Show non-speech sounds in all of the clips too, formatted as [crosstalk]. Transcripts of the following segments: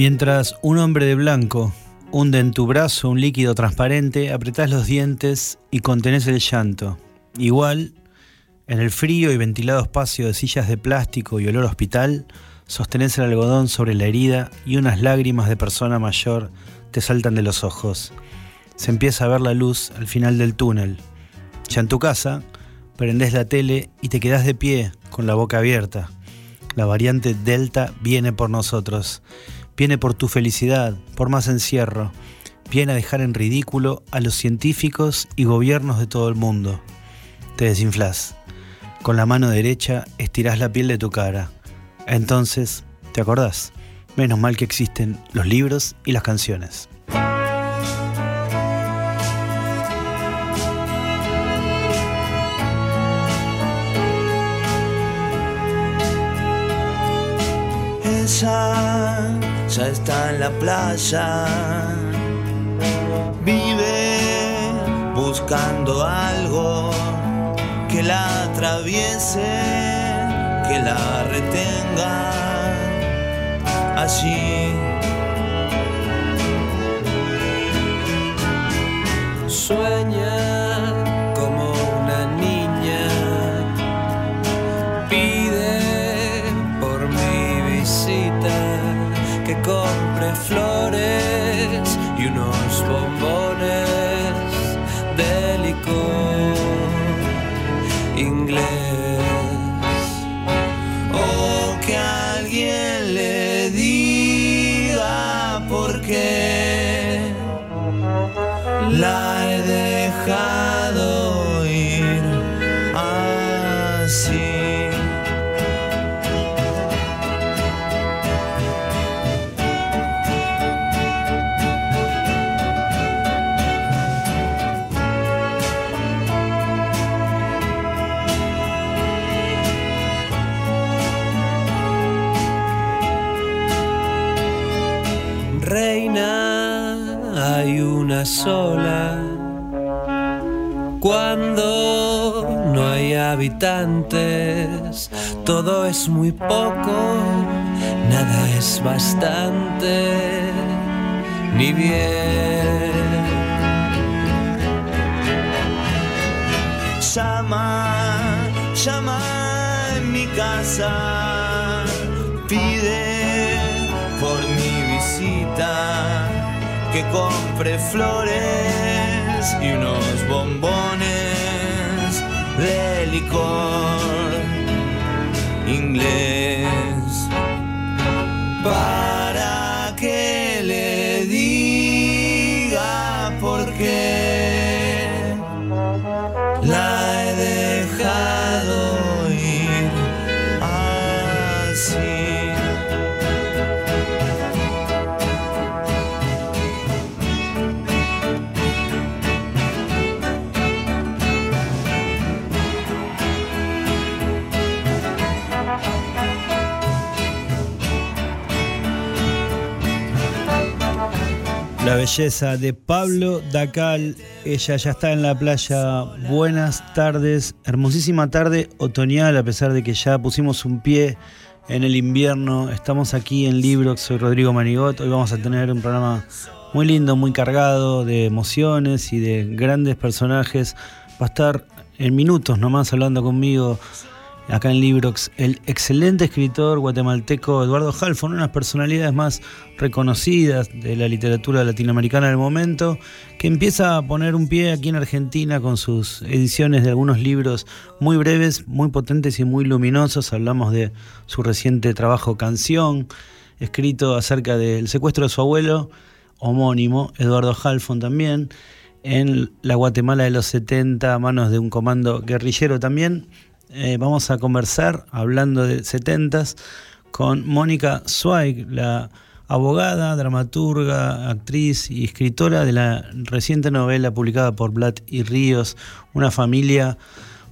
Mientras un hombre de blanco hunde en tu brazo un líquido transparente, apretás los dientes y contenés el llanto. Igual, en el frío y ventilado espacio de sillas de plástico y olor hospital, sostenés el algodón sobre la herida y unas lágrimas de persona mayor te saltan de los ojos. Se empieza a ver la luz al final del túnel. Ya en tu casa, prendés la tele y te quedás de pie con la boca abierta. La variante Delta viene por nosotros viene por tu felicidad, por más encierro, viene a dejar en ridículo a los científicos y gobiernos de todo el mundo. Te desinflas. Con la mano derecha estirás la piel de tu cara. Entonces, ¿te acordás? Menos mal que existen los libros y las canciones. Está en la playa. Vive buscando algo que la atraviese, que la retenga allí. Sueña sola. Cuando no hay habitantes, todo es muy poco, nada es bastante, ni bien. Llama, llama en mi casa, pide que compre flores y unos bombones de licor inglés. Para que le diga por qué La belleza de Pablo Dacal, ella ya está en la playa. Buenas tardes, hermosísima tarde otoñal, a pesar de que ya pusimos un pie en el invierno. Estamos aquí en Librox, soy Rodrigo Manigot. Hoy vamos a tener un programa muy lindo, muy cargado de emociones y de grandes personajes. Va a estar en minutos nomás hablando conmigo acá en Librox, el excelente escritor guatemalteco Eduardo Halfon, una de las personalidades más reconocidas de la literatura latinoamericana del momento, que empieza a poner un pie aquí en Argentina con sus ediciones de algunos libros muy breves, muy potentes y muy luminosos. Hablamos de su reciente trabajo Canción, escrito acerca del secuestro de su abuelo, homónimo, Eduardo Halfon también, en la Guatemala de los 70, a manos de un comando guerrillero también eh, vamos a conversar, hablando de setentas, con Mónica Zweig, la abogada, dramaturga, actriz y escritora de la reciente novela publicada por Blatt y Ríos, Una familia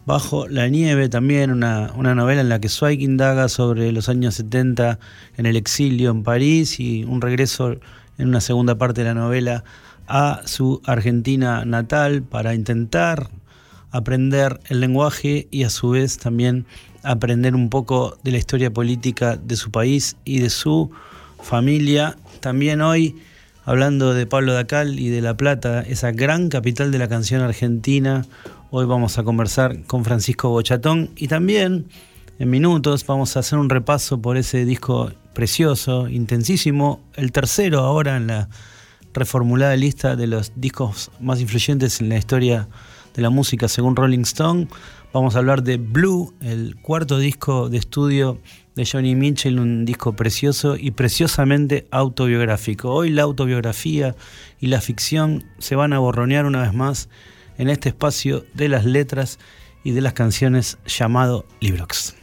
bajo la nieve, también una, una, novela en la que Zweig indaga sobre los años 70 en el exilio en París y un regreso en una segunda parte de la novela a su Argentina natal para intentar aprender el lenguaje y a su vez también aprender un poco de la historia política de su país y de su familia. También hoy, hablando de Pablo Dacal y de La Plata, esa gran capital de la canción argentina, hoy vamos a conversar con Francisco Bochatón y también en minutos vamos a hacer un repaso por ese disco precioso, intensísimo, el tercero ahora en la reformulada lista de los discos más influyentes en la historia de la música según Rolling Stone. Vamos a hablar de Blue, el cuarto disco de estudio de Johnny Mitchell, un disco precioso y preciosamente autobiográfico. Hoy la autobiografía y la ficción se van a borronear una vez más en este espacio de las letras y de las canciones llamado Librox.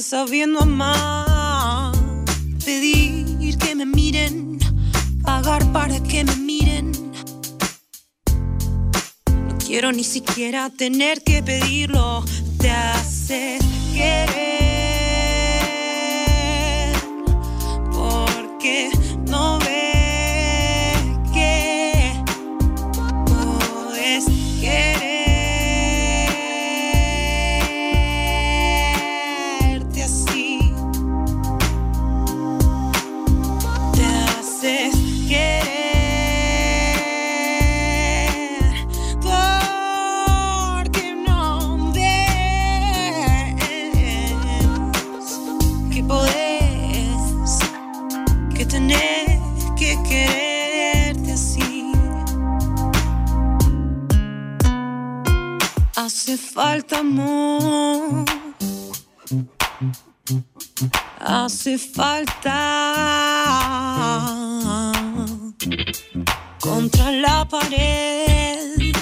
Sabiendo amar, pedir que me miren, pagar para que me miren. No quiero ni siquiera tener que pedirlo, te hace querer. Falta amor. Hace falta contra la pared.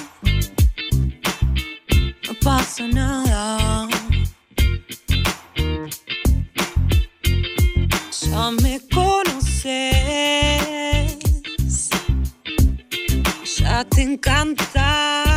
No pasa nada. Ya me conoces. Ya te encanta.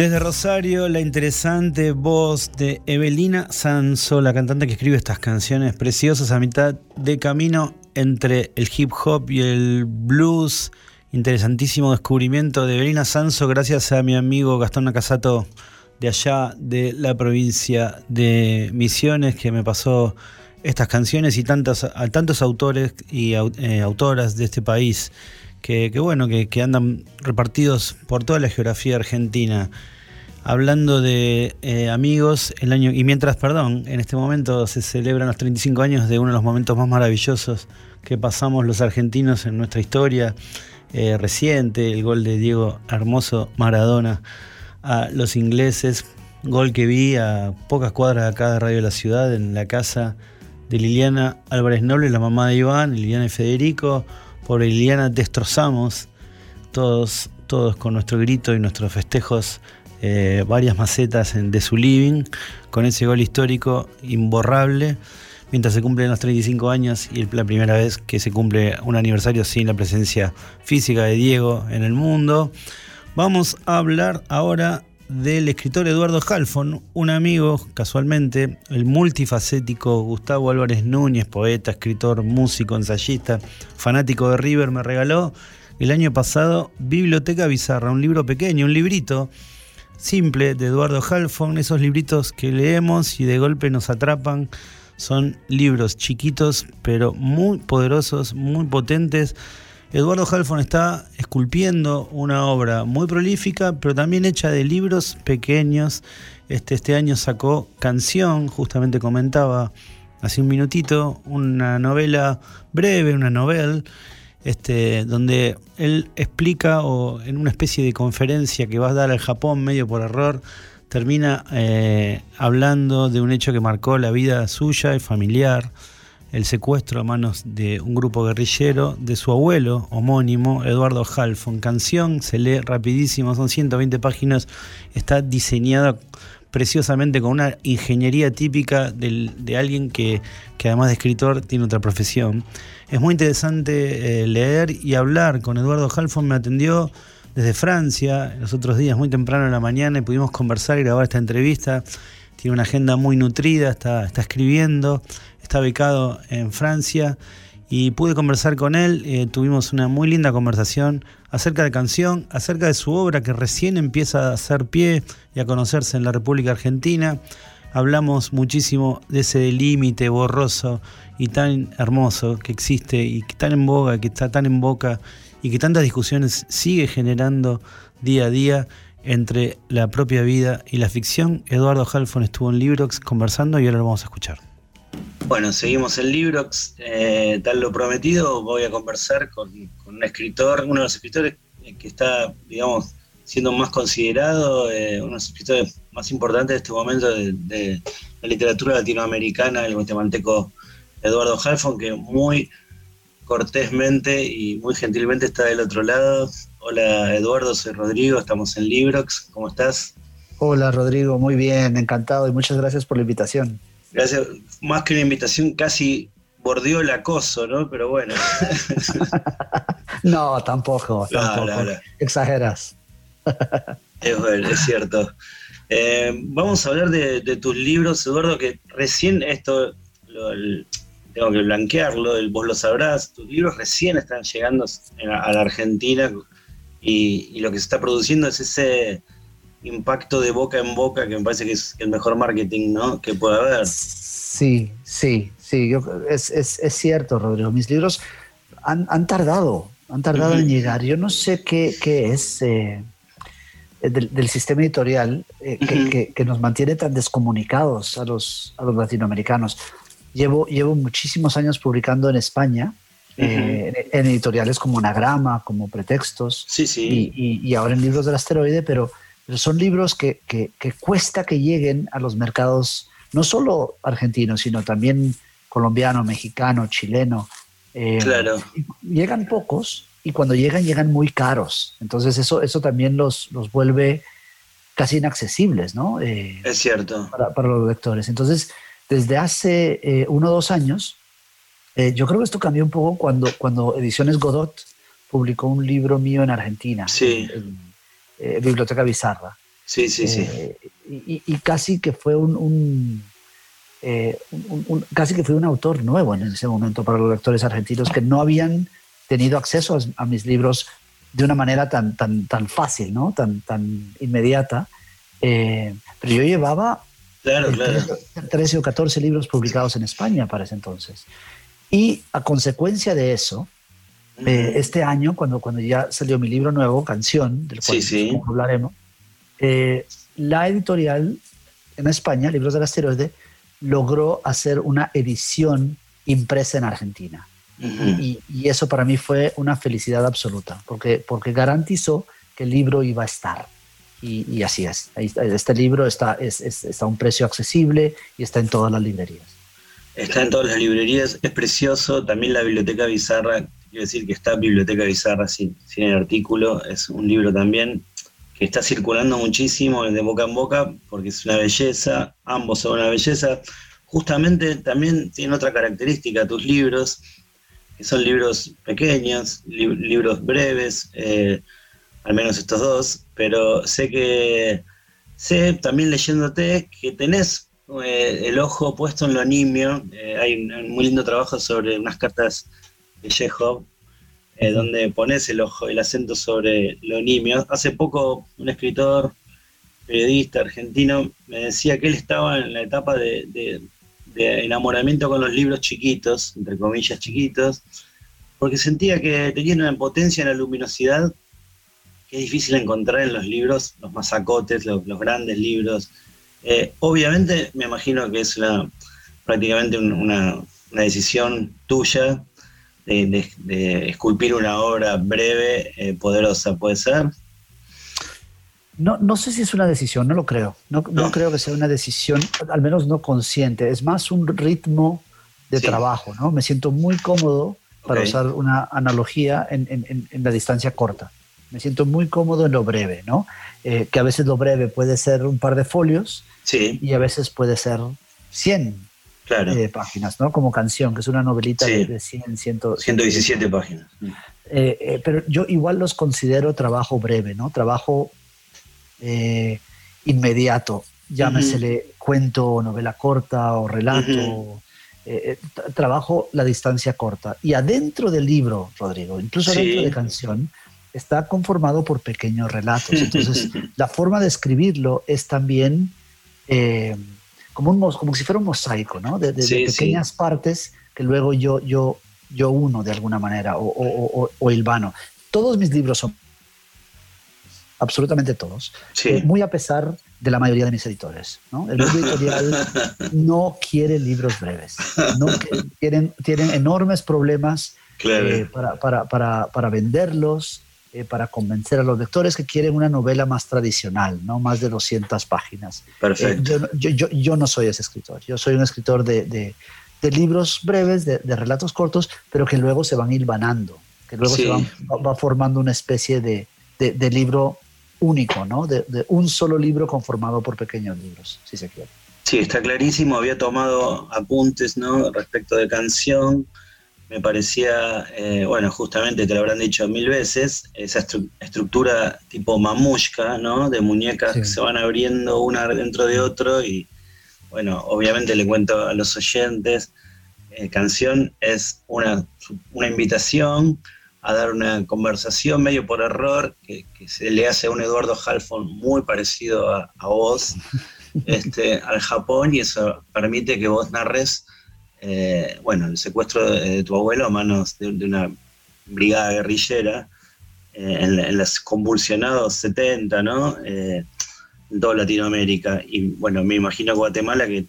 Desde Rosario, la interesante voz de Evelina Sanso, la cantante que escribe estas canciones preciosas a mitad de camino entre el hip hop y el blues. Interesantísimo descubrimiento de Evelina Sanso gracias a mi amigo Gastón Nacasato de allá de la provincia de Misiones que me pasó estas canciones y a tantos autores y eh, autoras de este país que, bueno, que, andan repartidos por toda la geografía argentina. Hablando de eh, amigos, el año, y mientras, perdón, en este momento se celebran los 35 años de uno de los momentos más maravillosos que pasamos los argentinos en nuestra historia eh, reciente, el gol de Diego Hermoso Maradona a los ingleses, gol que vi a pocas cuadras acá de Radio de la Ciudad, en la casa de Liliana Álvarez Noble, la mamá de Iván, Liliana y Federico. Por Liliana destrozamos todos, todos con nuestro grito y nuestros festejos eh, varias macetas en, de su living, con ese gol histórico imborrable, mientras se cumplen los 35 años y la primera vez que se cumple un aniversario sin la presencia física de Diego en el mundo. Vamos a hablar ahora del escritor Eduardo Halfon, un amigo, casualmente, el multifacético Gustavo Álvarez Núñez, poeta, escritor, músico, ensayista, fanático de River, me regaló el año pasado Biblioteca Bizarra, un libro pequeño, un librito simple de Eduardo Halfon, esos libritos que leemos y de golpe nos atrapan. Son libros chiquitos, pero muy poderosos, muy potentes Eduardo Halfon está esculpiendo una obra muy prolífica, pero también hecha de libros pequeños. Este, este año sacó Canción, justamente comentaba hace un minutito, una novela breve, una novela, este, donde él explica, o en una especie de conferencia que va a dar al Japón medio por error, termina eh, hablando de un hecho que marcó la vida suya y familiar el secuestro a manos de un grupo guerrillero de su abuelo homónimo, Eduardo Halfon. Canción, se lee rapidísimo, son 120 páginas, está diseñada preciosamente con una ingeniería típica de alguien que, además de escritor tiene otra profesión. Es muy interesante eh, leer y hablar con Eduardo Halfon, me atendió desde Francia los otros días, muy temprano en la mañana, y pudimos conversar y grabar esta entrevista. Tiene una agenda muy nutrida, está escribiendo está becado en Francia y pude conversar con él, eh, tuvimos una muy linda conversación acerca de canción, acerca de su obra que recién empieza a hacer pie y a conocerse en la República Argentina. Hablamos muchísimo de ese límite borroso y tan hermoso que existe y que tan en boga, que está tan en boca y que tantas discusiones sigue generando día a día entre la propia vida y la ficción. Eduardo Halfon estuvo en Librox conversando y ahora lo vamos a escuchar. Bueno, seguimos en Librox, eh, tal lo prometido, voy a conversar con, un escritor, uno de los escritores que está, digamos, siendo más considerado, eh, uno de los escritores más importantes de este momento de, la literatura latinoamericana, el guatemalteco Eduardo Halfon, que muy cortésmente y muy gentilmente está del otro lado. Hola Eduardo, soy Rodrigo, estamos en Librox, ¿cómo estás? Hola Rodrigo, muy bien, encantado y muchas gracias por la invitación. Gracias. Más que una invitación, casi bordeó el acoso, ¿no? Pero bueno. [laughs] no, tampoco, tampoco. Exageras. [laughs] es, cierto. Eh, vamos a hablar de, tus libros, Eduardo, que recién esto tengo que blanquearlo, vos lo sabrás, tus libros recién están llegando a, la Argentina y, lo que se está produciendo es ese impacto de boca en boca, que me parece que es el mejor marketing ¿no? que puede haber. Sí, sí, sí, es, es, cierto, Rodrigo. Mis libros han, han tardado, han tardado en llegar. Yo no sé qué, qué es eh, del, sistema editorial eh, que, que, nos mantiene tan descomunicados a los, a los latinoamericanos. Llevo, llevo muchísimos años publicando en España. Eh, en, editoriales como Anagrama, como Pretextos, sí, sí. Y, y, ahora en libros del asteroide, pero pero son libros que, que, cuesta que lleguen a los mercados, no solo argentinos, sino también colombiano, mexicano, chileno. Eh, claro. Llegan pocos y cuando llegan, llegan muy caros. Entonces eso, eso también los, los vuelve casi inaccesibles, ¿no? Eh, es cierto. Para, para, los lectores. Entonces, desde hace eh, uno o dos años, yo creo que esto cambió un poco cuando, cuando Ediciones Godot publicó un libro mío en Argentina. Sí. Eh, biblioteca Bizarra. Sí, sí, sí. Eh, y, casi que fue eh, un, casi que fue un autor nuevo en ese momento para los lectores argentinos que no habían tenido acceso a, mis libros de una manera tan, tan, tan fácil, ¿no? tan, tan inmediata. pero yo llevaba Claro, claro. 13, o 14 libros publicados en España para ese entonces. Y a consecuencia de eso, eh, este año, cuando, cuando ya salió mi libro nuevo, Canción, del cual hablaremos, eh, la editorial en España, Libros del Asteroide, logró hacer una edición impresa en Argentina. y, eso para mí fue una felicidad absoluta, porque, porque garantizó que el libro iba a estar. Y, así es. Este libro está, está a un precio accesible y está en todas las librerías. Está en todas las librerías, es precioso. También la Biblioteca Bizarra, quiero decir que está Biblioteca Bizarra sin, sin el artículo, es un libro también que está circulando muchísimo de boca en boca porque es una belleza, ambos son una belleza. Justamente también tiene otra característica tus libros, que son libros pequeños, libros breves. Eh, al menos estos dos, pero sé que, sé también leyéndote que tenés eh, el ojo puesto en lo nimio, eh, hay un, muy lindo trabajo sobre unas cartas Chekhov, eh, donde pones el ojo, el acento sobre lo nimio. Hace poco un escritor, periodista argentino, me decía que él estaba en la etapa de, de enamoramiento con los libros chiquitos, entre comillas chiquitos, porque sentía que tenían una potencia en la luminosidad que es difícil encontrar en los libros, los masacotes, los, grandes libros. Eh, obviamente me imagino que es una, prácticamente una, decisión tuya de, esculpir una obra breve, eh, poderosa, ¿puede ser? No, no sé si es una decisión, no lo creo. No, no. creo que sea una decisión, al menos no consciente. Es más un ritmo de trabajo, ¿no? Me siento muy cómodo, para usar una analogía, en, en la distancia corta me siento muy cómodo en lo breve, ¿no? Eh, que a veces lo breve puede ser un par de folios sí. y a veces puede ser 100 eh, páginas, ¿no? Como canción, que es una novelita de, 100, 117 páginas. Eh, pero yo igual los considero trabajo breve, ¿no? Trabajo inmediato, llámesele cuento, novela corta o relato. trabajo la distancia corta. Y adentro del libro, Rodrigo, incluso adentro de canción, está conformado por pequeños relatos. Entonces, [laughs] la forma de escribirlo es también eh, como, un, como si fuera un mosaico, ¿no? De, pequeñas partes que luego yo, yo, yo uno de alguna manera o, o, o, hilvano. Todos mis libros son, absolutamente todos, eh, muy a pesar de la mayoría de mis editores. ¿no? El mundo editorial [laughs] no quiere libros breves. No tienen, tienen enormes problemas eh, para, para, para, para venderlos, eh, para convencer a los lectores que quieren una novela más tradicional, no más de 200 páginas. Perfecto. Eh, yo, yo, yo, no soy ese escritor, yo soy un escritor de, de, de libros breves, de, de, relatos cortos, pero que luego se van hilvanando, que luego se van, va formando una especie de, de libro único, ¿no? De, un solo libro conformado por pequeños libros, si se quiere. Sí, está clarísimo. Había tomado apuntes, ¿no? Respecto de canción me parecía, eh, bueno, justamente te lo habrán dicho mil veces, esa estructura tipo mamushka, ¿no? De muñecas que se van abriendo una dentro de otro y, bueno, obviamente le cuento a los oyentes, eh, canción es una, una, invitación a dar una conversación medio por error que, se le hace a un Eduardo Halfon muy parecido a, a vos, [laughs] este, al Japón y eso permite que vos narres eh, bueno, el secuestro de, tu abuelo a manos de, una brigada guerrillera eh, en, los convulsionados 70, ¿no? Eh, en toda Latinoamérica. Y bueno, me imagino Guatemala que,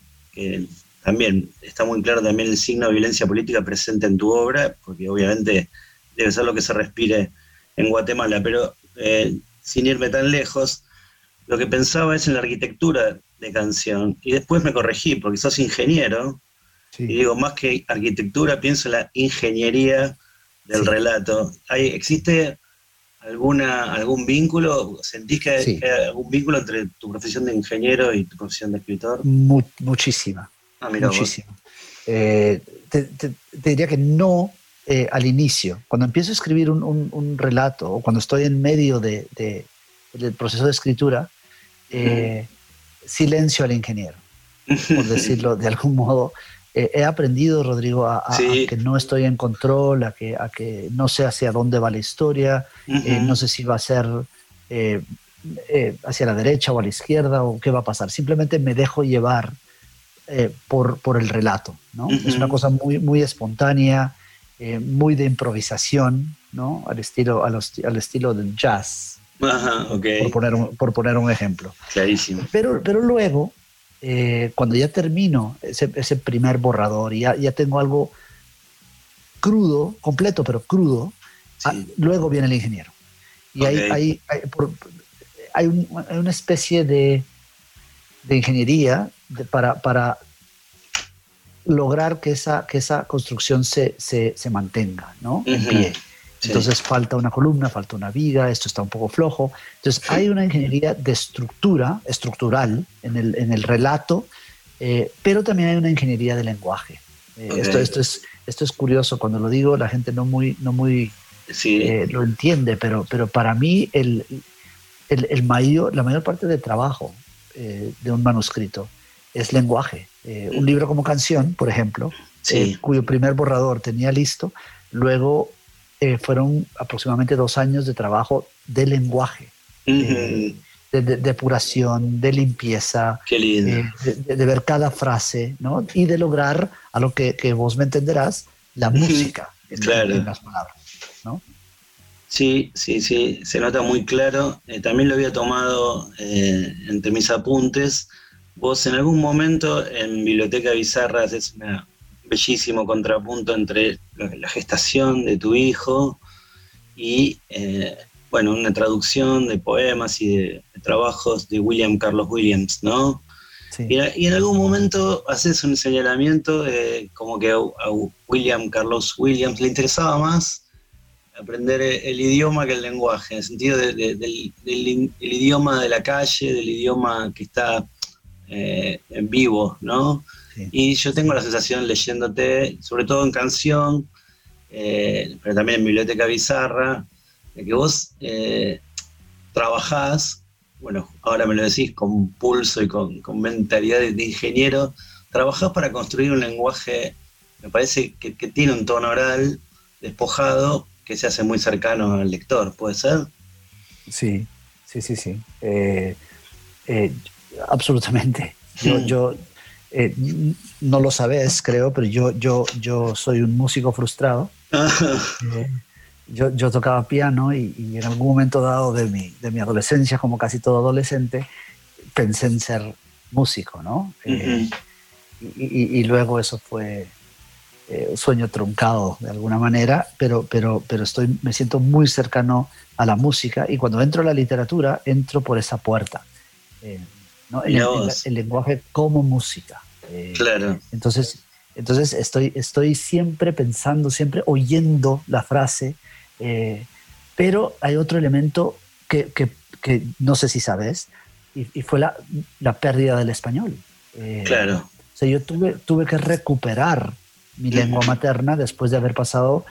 también está muy claro también el signo de violencia política presente en tu obra, porque obviamente debe ser lo que se respire en Guatemala. Pero sin irme tan lejos, lo que pensaba es en la arquitectura de canción. Y después me corregí, porque sos ingeniero, y digo, más que arquitectura, pienso en la ingeniería del relato. ¿Hay, ¿Existe alguna, algún vínculo? ¿Sentís que hay, algún vínculo entre tu profesión de ingeniero y tu profesión de escritor? muchísima. Ah, muchísima. Eh, te, diría que no eh, al inicio. Cuando empiezo a escribir un, relato o cuando estoy en medio de, del proceso de escritura, eh, silencio al ingeniero, por [laughs] decirlo de algún modo. Eh, he aprendido, Rodrigo, a, que no estoy en control, a que, a que no sé hacia dónde va la historia, eh, no sé si va a ser eh, eh, hacia la derecha o a la izquierda o qué va a pasar. Simplemente me dejo llevar por, por el relato, ¿no? Es una cosa muy, muy espontánea, muy de improvisación, ¿no? Al estilo, al, al estilo del jazz. Ajá. Por poner un, por poner un ejemplo. Clarísimo. Pero, pero luego, cuando ya termino ese, ese primer borrador y ya, ya tengo algo crudo, completo, pero crudo, ah, luego viene el ingeniero. Y hay, hay, hay, una especie de, de ingeniería para, para, lograr que esa, que esa construcción se, se, se mantenga ¿no? en pie. Entonces falta una columna, falta una viga, esto está un poco flojo. Entonces hay una ingeniería de estructura, estructural en el, en el relato, eh, pero también hay una ingeniería de lenguaje. Eh, esto, esto, es, esto es curioso, cuando lo digo la gente no muy, no muy eh, lo entiende, pero, pero para mí el, el, mayor, la mayor parte del trabajo eh, de un manuscrito es lenguaje. Eh, un libro como canción, por ejemplo, cuyo primer borrador tenía listo, luego fueron aproximadamente dos años de trabajo de lenguaje. de, depuración, de limpieza, de, ver cada frase, ¿no? Y de lograr, a lo que, que vos me entenderás, la música en, las palabras, ¿no? Sí, sí, sí, se nota muy claro. Eh, también lo había tomado eh, entre mis apuntes. Vos en algún momento en Biblioteca Bizarra haces un bellísimo contrapunto entre la gestación de tu hijo y, eh, bueno, una traducción de poemas y de, trabajos de William Carlos Williams, ¿no? Y, en algún momento haces un señalamiento de como que a, William Carlos Williams le interesaba más aprender el idioma que el lenguaje, en el sentido del, idioma de la calle, del idioma que está eh, en vivo, ¿no? Y yo tengo la sensación leyéndote, sobre todo en canción, eh, pero también en biblioteca bizarra, de que vos eh, trabajás bueno, ahora me lo decís, con pulso y con, mentalidad de, ingeniero, trabajás para construir un lenguaje, me parece que, tiene un tono oral despojado que se hace muy cercano al lector, ¿puede ser? Sí, sí, sí, sí. Eh, eh, absolutamente. Yo, eh, no lo sabes, creo, pero yo, yo, yo soy un músico frustrado. [laughs] yo, yo tocaba piano y, en algún momento dado de mi, de mi adolescencia, como casi todo adolescente, pensé en ser músico, ¿no? Eh, y, y, luego eso fue eh, un sueño truncado de alguna manera, pero, pero, pero estoy, me siento muy cercano a la música y cuando entro a la literatura, entro por esa puerta. Eh, ¿no? el, el, lenguaje como música. claro. Entonces, entonces estoy, estoy siempre pensando, siempre oyendo la frase eh, pero hay otro elemento que, que, no sé si sabes, y, fue la, la, pérdida del español. Eh, claro. O sea, yo tuve, tuve que recuperar mi lengua materna después de haber pasado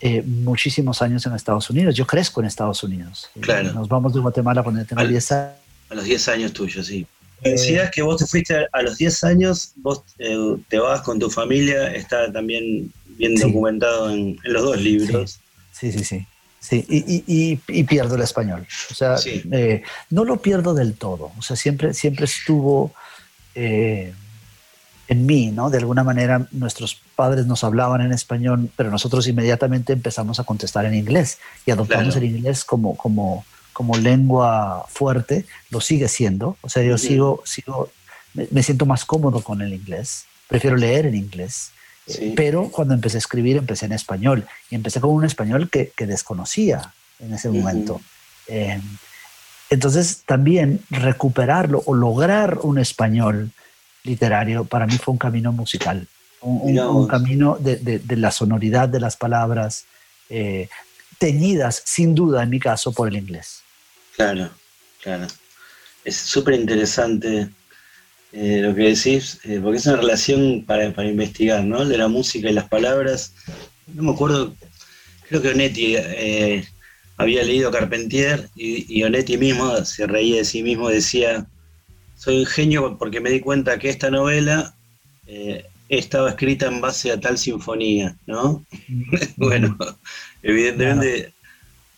eh, muchísimos años en Estados Unidos. Yo crezco en Estados Unidos. Claro. Nos vamos de Guatemala cuando tengo 10 años. A los 10 años tuyos, sí. Decías que vos te fuiste a, los 10 años, vos te vas con tu familia, está también bien documentado en, en, los dos libros. Sí, sí, sí. Sí, y, y, pierdo el español. O sea, eh, no lo pierdo del todo. O sea, siempre, siempre estuvo eh, en mí, ¿no? De alguna manera nuestros padres nos hablaban en español, pero nosotros inmediatamente empezamos a contestar en inglés y adoptamos el inglés como, como, como lengua fuerte. Lo sigue siendo. O sea, yo sigo, sigo me siento más cómodo con el inglés. Prefiero leer en inglés. Pero cuando empecé a escribir, empecé en español. Y empecé con un español que, que desconocía en ese momento. Eh, entonces, también recuperarlo o lograr un español literario para mí fue un camino musical. Un, camino de, de, la sonoridad de las palabras, eh, teñidas, sin duda, en mi caso, por el inglés. Claro, claro. Es súper interesante eh, lo que decís, eh, porque es una relación para, investigar, ¿no? De la música y las palabras. No me acuerdo, creo que Onetti eh, había leído Carpentier y, Onetti mismo se reía de sí mismo, decía, soy un genio porque me di cuenta que esta novela estaba escrita en base a tal sinfonía, ¿no? [laughs] bueno, evidentemente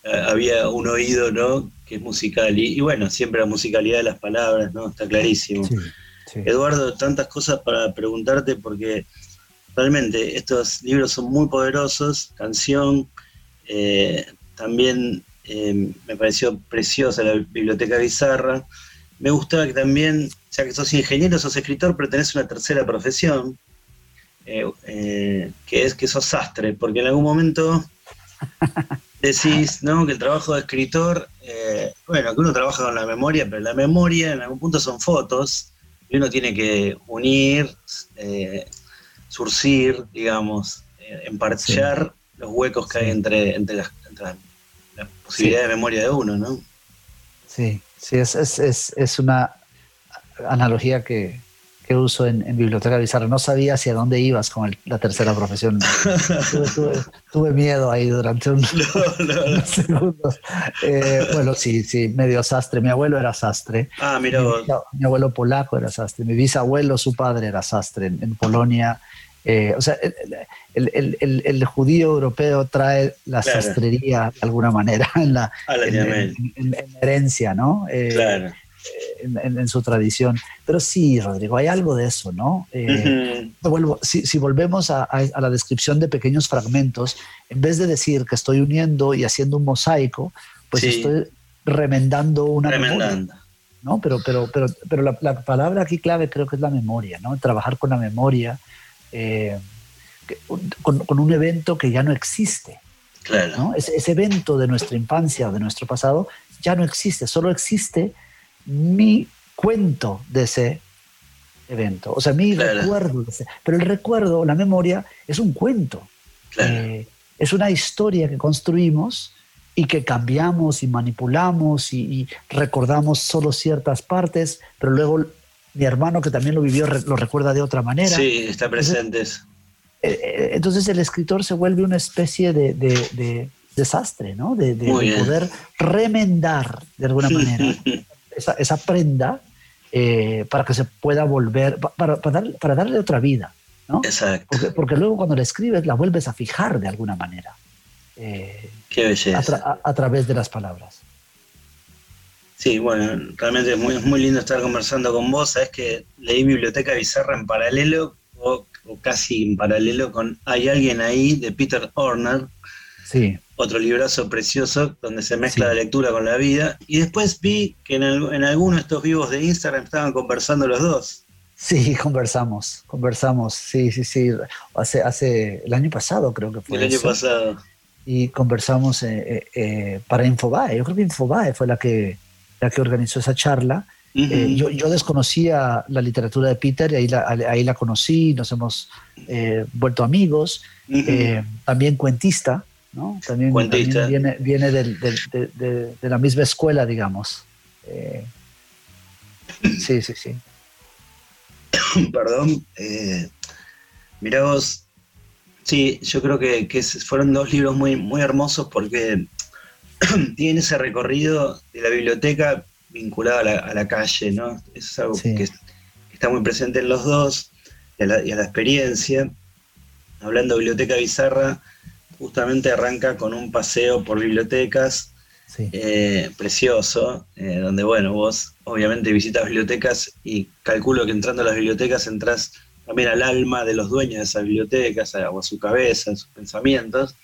había un oído, ¿no? Que es musical. Y, y bueno, siempre la musicalidad de las palabras, ¿no? Está clarísimo. Sí, sí. Eduardo, tantas cosas para preguntarte porque realmente estos libros son muy poderosos, canción, eh, también eh, me pareció preciosa la biblioteca bizarra. Me gustaba que también, ya que sos ingeniero, sos escritor, pero tenés una tercera profesión, eh, eh, que es que sos sastre, porque en algún momento [laughs] decís ¿no? que el trabajo de escritor, eh, bueno, que uno trabaja con la memoria, pero la memoria en algún punto son fotos, y uno tiene que unir, eh, surcir, digamos, eh, emparchar los huecos que hay Sí. entre, entre las, entre las- las posibilidades de memoria de uno, ¿no? Sí, sí, es, es, es, es una analogía que, que uso en, en Biblioteca Bizarra. No sabía hacia dónde ibas con el- la tercera profesión. tuve, tuve- tuve miedo ahí durante un- [laughs] No, no, no. [laughs] unos segundos. Eh, bueno, sí, sí, medio sastre. Mi abuelo era sastre. Ah, mira Mi, vos. mi abuelo polaco era sastre. Mi bisabuelo, su padre era sastre en, en Polonia. Eh, o sea, el, el- el- el- judío europeo trae la Claro. sastrería de alguna manera en la, en, en- en- herencia, ¿no? Eh, Claro. En, en- en su tradición. Pero sí, Rodrigo, hay algo de eso, ¿no? Eh, Ujú. te vuelvo- si, si volvemos a, a- a la descripción de pequeños fragmentos, en vez de decir que estoy uniendo y haciendo un mosaico, pues Sí. estoy remendando una memoria, Remendando. ¿no? Pero, pero, pero, pero la, la palabra aquí clave creo que es la memoria, ¿no? Trabajar con la memoria, eh, con, con un evento que ya no existe. Claro. ¿no? Ese, ese evento de nuestra infancia o de nuestro pasado ya no existe, solo existe mi cuento de ese evento, o sea, mi Claro. recuerdo. de ese- pero el recuerdo, la memoria, es un cuento, Claro. eh, es una historia que construimos y que cambiamos y manipulamos y, y recordamos solo ciertas partes, pero luego mi hermano que también lo vivió lo recuerda de otra manera. Sí, está presente eso. Eh, eh, entonces el escritor se vuelve una especie de, de- de desastre, ¿no? De, de- poder remendar de alguna manera [laughs] esa, esa prenda eh, para que se pueda volver, pa- para, para, dar- para darle otra vida, ¿no? Exacto. Porque, porque luego cuando la escribes la vuelves a fijar de alguna manera eh, Qué a, belleza. tra- a- a través de las palabras. Sí, bueno, realmente es muy, es muy lindo estar conversando con vos. Sabes que leí Biblioteca Bizarra en paralelo o, o casi en paralelo con Hay alguien ahí de Peter Horner, Sí, otro librazo precioso donde se mezcla Sí. la lectura con la vida. Y después vi que en, en alguno de estos vivos de Instagram estaban conversando los dos. sí, conversamos, conversamos, sí, sí, sí. Hace, hace el año pasado creo que fue. el año eso. pasado. y conversamos eh, eh, eh, para Infobae. Yo creo que Infobae fue la que, la que organizó esa charla. Eh, yo, yo desconocía la literatura de Peter y ahí la, ahí la conocí, nos hemos eh, vuelto amigos. Eh, también cuentista, ¿no? También, también viene, viene de, de- de la misma escuela, digamos. Eh, sí, sí, sí. [coughs] Perdón. Eh, mirá vos, sí, yo creo que, fueron dos libros muy, muy hermosos porque [coughs] tienen ese recorrido de la biblioteca vinculado a la, a la calle, ¿no? Eso es algo Sí. que, es- que está muy presente en los dos y a, la, y a la experiencia. Hablando de biblioteca bizarra, justamente arranca con un paseo por bibliotecas sí. eh, precioso, eh, donde, bueno, vos obviamente visitas bibliotecas y calculo que entrando a las bibliotecas entras también al alma de los dueños de esas bibliotecas, a- o a su cabeza, a sus pensamientos.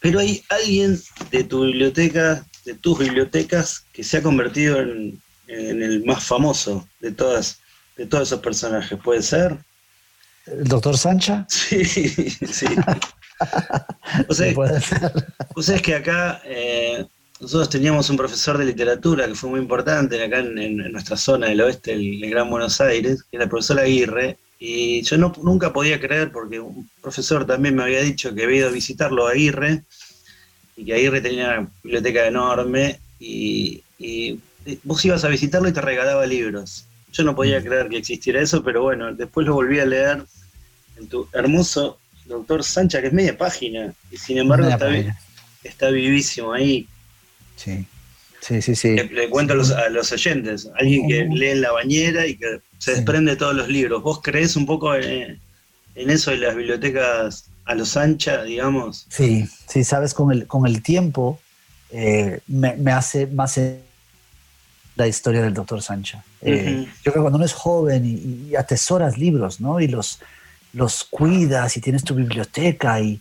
Pero hay alguien de tu biblioteca, de tus bibliotecas, que se ha convertido en, en el más famoso de todas, de todos esos personajes. ¿Puede ser? ¿El doctor Sancha? [laughs] Sí, sí. [laughs] O sea, sabés que acá eh, nosotros teníamos un profesor de literatura que fue muy importante acá en, en- en nuestra zona del oeste, el, el Gran Buenos Aires, que era el profesor Aguirre, y yo no, nunca podía creer porque un profesor también me había dicho que había ido a visitarlo a Aguirre y que Aguirre tenía una biblioteca enorme y, y vos ibas a visitarlo y te regalaba libros. Yo no podía creer que existiera eso, pero bueno, después lo volví a leer en tu hermoso doctor Sancha, que es media página, y sin embargo está, vi- página. está vivísimo ahí. Sí, sí, sí. sí. Le, le cuento a los, a los oyentes, alguien que Ujú. lee en la bañera y que se desprende de todos los libros. ¿Vos creés un poco en, en eso de las bibliotecas a los ancha, digamos? Sí, sí, sabes, con el, con el tiempo eh, me, me hace más la historia del doctor Sancha. Eh, yo creo que cuando uno es joven y, atesoras libros, ¿no? Y los, los cuidas y tienes tu biblioteca y,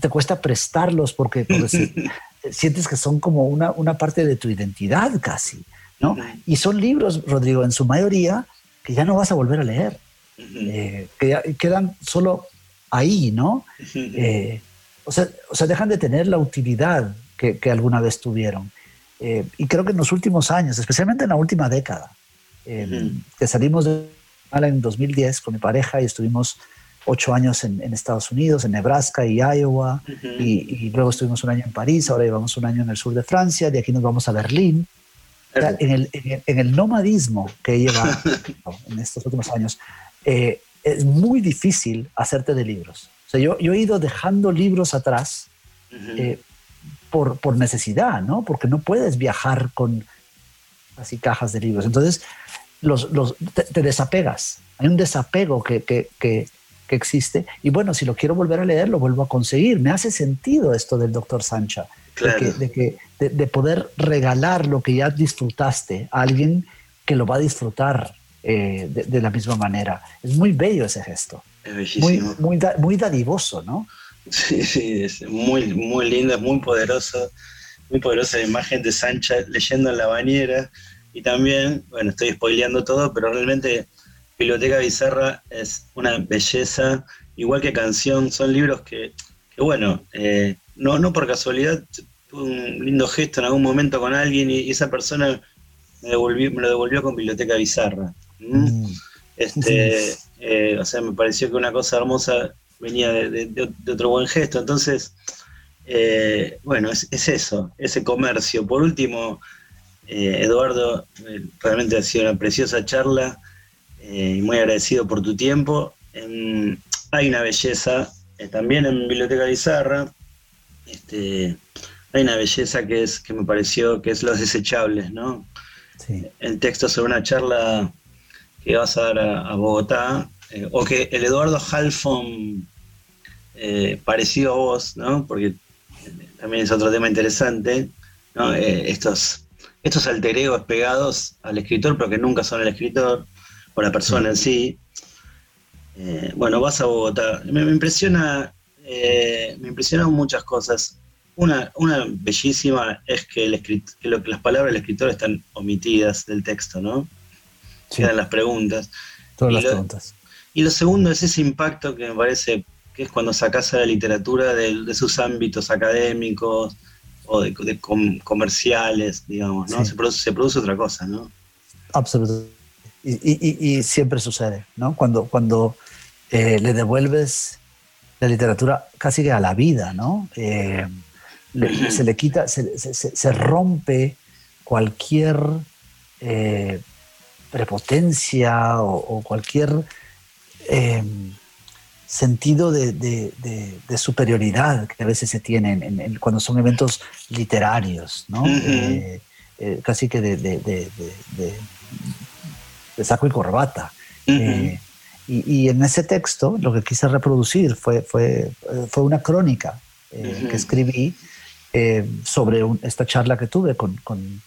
te cuesta prestarlos porque, [laughs] sientes que son como una, una, parte de tu identidad casi, ¿no? Y son libros, Rodrigo, en su mayoría, que ya no vas a volver a leer, eh, que quedan solo ahí, ¿no? Eh, o, sea, o sea, dejan de tener la utilidad que, que alguna vez tuvieron. Eh, y creo que en los últimos años, especialmente en la última década, que salimos de en 2010 con mi pareja y estuvimos ocho años en, Estados Unidos, en Nebraska y Iowa, y, luego estuvimos un año en París, ahora llevamos un año en el sur de Francia, de aquí nos vamos a Berlín. En el, en, el, nomadismo que lleva [laughs] en estos últimos años, eh, es muy difícil hacerte de libros. O sea, yo, yo he ido dejando libros atrás eh, por, por, necesidad, ¿no? Porque no puedes viajar con así cajas de libros. Entonces, los, los, te, desapegas. Hay un desapego que, que, que, que, existe. Y bueno, si lo quiero volver a leer, lo vuelvo a conseguir. Me hace sentido esto del doctor Sancha. De, que, de, de, poder regalar lo que ya disfrutaste a alguien que lo va a disfrutar eh, de, la misma manera. Es muy bello ese gesto. Es muy, muy, muy dadivoso, ¿no? Sí, sí, es muy, muy lindo, es muy poderoso, muy poderosa la imagen de Sancha leyendo en la bañera. Y también, bueno, estoy spoileando todo, pero realmente Biblioteca Bizarra es una belleza, igual que Canción, son libros que, que bueno, eh, no, no por casualidad, tuve un lindo gesto en algún momento con alguien y, esa persona me, devolvió, me lo devolvió con Biblioteca Bizarra. Mm. Este, [laughs] eh, o sea, me pareció que una cosa hermosa venía de, otro buen gesto. Entonces, eh, bueno, es, eso, ese comercio. Por último, eh, Eduardo, eh, realmente ha sido una preciosa charla y muy agradecido por tu tiempo. hay una belleza, también en Biblioteca Bizarra, este, hay una belleza que es que me pareció que es los desechables, ¿no? El texto sobre una charla que vas a dar a Bogotá, eh, o que el Eduardo Halfon eh, parecido a vos, ¿no? Porque eh, también es otro tema interesante, ¿no? estos, estos alter pegados al escritor, pero que nunca son el escritor o la persona en sí. bueno, vas a Bogotá. Me, impresiona, me impresionan muchas cosas. Una, una bellísima es que, el que las palabras del escritor están omitidas del texto, ¿no? Quedan las preguntas. Todas las preguntas. Y lo segundo es ese impacto que me parece que es cuando sacas a la literatura de, sus ámbitos académicos o de, comerciales, digamos, ¿no? Se, produce, otra cosa, ¿no? Absolutamente. Y, siempre sucede, ¿no? Cuando, cuando eh, le devuelves la literatura casi que a la vida, ¿no? Eh, [clears throat] se le quita, se, rompe cualquier eh, prepotencia o, cualquier Em, sentido de, superioridad que a veces se tiene en, cuando son eventos literarios, ¿no? Eh, eh, casi que de, saco y corbata. Eh, y, en ese texto lo que quise reproducir fue, fue, fue una crónica que escribí sobre esta charla que tuve con, con,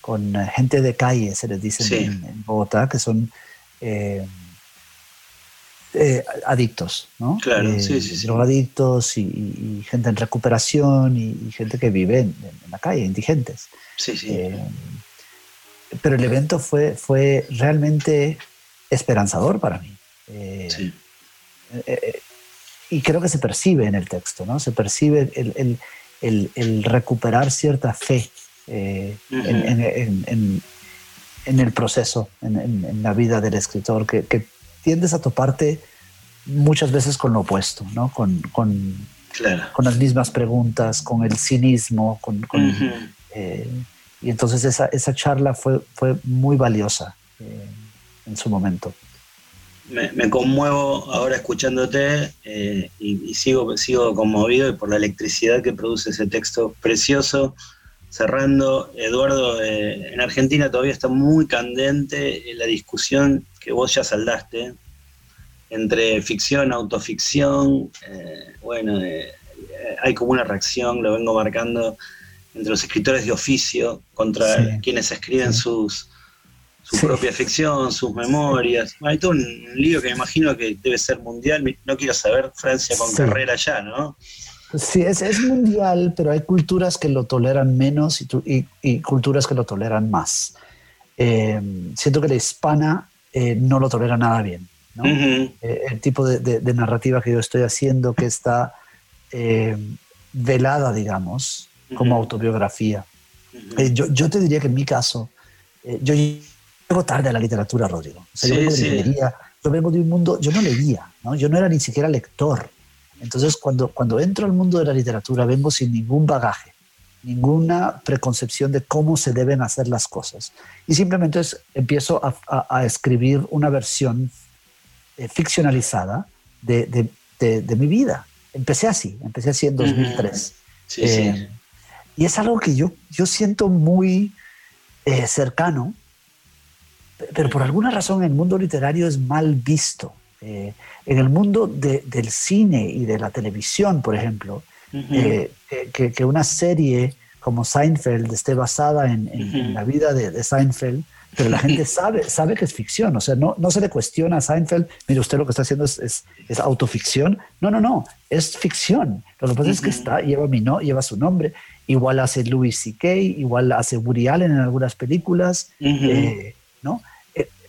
con, gente de calle, se les dice en, Bogotá, que son eh, adictos, ¿no? Claro, eh, sí, sí. Drogadictos y, gente en recuperación y, gente que vive en, la calle, indigentes. Sí, sí. Eh, pero el evento fue, fue realmente esperanzador para mí. sí. y creo que se percibe en el texto, ¿no? Se percibe el, el, el, recuperar cierta fe en, en, el proceso, en, la vida del escritor, que, que tiendes a toparte muchas veces con lo opuesto, ¿no? Con, con, con las mismas preguntas, con el cinismo, con, eh, y entonces esa, esa, charla fue, fue muy valiosa eh, en su momento. Me, conmuevo ahora escuchándote eh, y, sigo, sigo conmovido por la electricidad que produce ese texto precioso. Cerrando, Eduardo, en Argentina todavía está muy candente la discusión que vos ya saldaste, entre ficción, autoficción, eh, bueno, eh, hay como una reacción, lo vengo marcando entre los escritores de oficio contra Sí. quienes escriben sus su Sí. propia ficción, sus memorias. Hay todo un lío que me imagino que debe ser mundial. No quiero saber Francia con carrera ya, ¿no? Sí, es, es mundial, pero hay culturas que lo toleran menos y, y- y culturas que lo toleran más. Eh, siento que la hispana eh, no lo tolera nada bien. ¿no? Ujú. Eh, el tipo de, de- de narrativa que yo estoy haciendo que está eh, velada, digamos, como Ujú. autobiografía. Ujú. Eh, yo, yo te diría que en mi caso, eh, yo llego tarde a la literatura, Rodrigo. O sea, yo Sí, vengo de sí. librería, yo vengo de un mundo, yo no leía, ¿no? yo no era ni siquiera lector. Entonces, cuando, cuando entro al mundo de la literatura, vengo sin ningún bagaje, ninguna preconcepción de cómo se deben hacer las cosas. Y simplemente es- empiezo a, a- a escribir una versión eh, ficcionalizada de, de- de- de mi vida. Empecé así, empecé así en 2003. Sí, Eh, sí. Y es algo que yo, yo siento muy eh, cercano, pe- pero por alguna razón el mundo literario es mal visto. Eh, en el mundo de- del cine y de la televisión, por ejemplo, Ujú. eh, que- que, una serie como Seinfeld esté basada en, en- en Ujú. la vida de, de Seinfeld, pero la gente [laughs] sabe, sabe que es ficción, o sea, no, no se le cuestiona a Seinfeld, mire, usted lo que está haciendo es, es, es autoficción. No, no, no, es ficción. Lo que pasa es que está, lleva, mi no, lleva su nombre, igual hace Louis C.K., igual hace Woody Allen en algunas películas, eh, ¿no?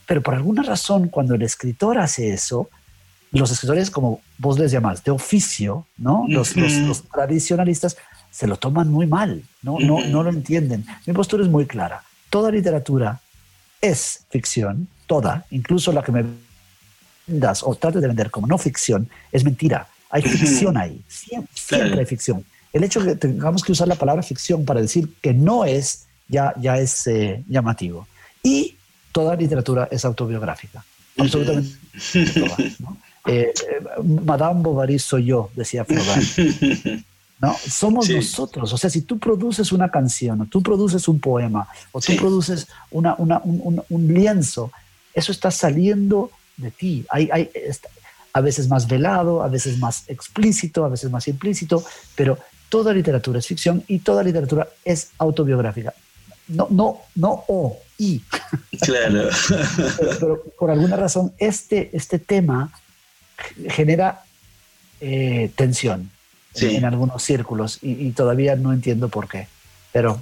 Pero por alguna razón, cuando el escritor hace eso, los escritores, como vos les llamás, de oficio, ¿no? Los, los- Ujú. los tradicionalistas se lo toman muy mal, ¿no? No, Ujú. no lo entienden. Mi postura es muy clara. Toda literatura es ficción, toda, incluso la que me vendas o trates de vender como no ficción, es mentira. Hay ficción ahí, Siem- siempre, Claro. hay ficción. El hecho de que tengamos que usar la palabra ficción para decir que no es, ya, ya es eh, llamativo. Y toda literatura es autobiográfica, absolutamente toda. ¿no? [laughs] Eh, eh, Madame Bovary soy yo, decía Flaubert. ¿no? Somos Sí. nosotros. O sea, si tú produces una canción, o tú produces un poema, o tú produces una, una- un, un- un lienzo, eso está saliendo de ti. Hay, hay, está- a veces más velado, a veces más explícito, a veces más implícito, pero toda literatura es ficción y toda literatura es autobiográfica. No, no, no o, y. Claro. Pero, pero por alguna razón este, este tema genera eh, tensión en- Sí. en, algunos círculos y, y todavía no entiendo por qué. Pero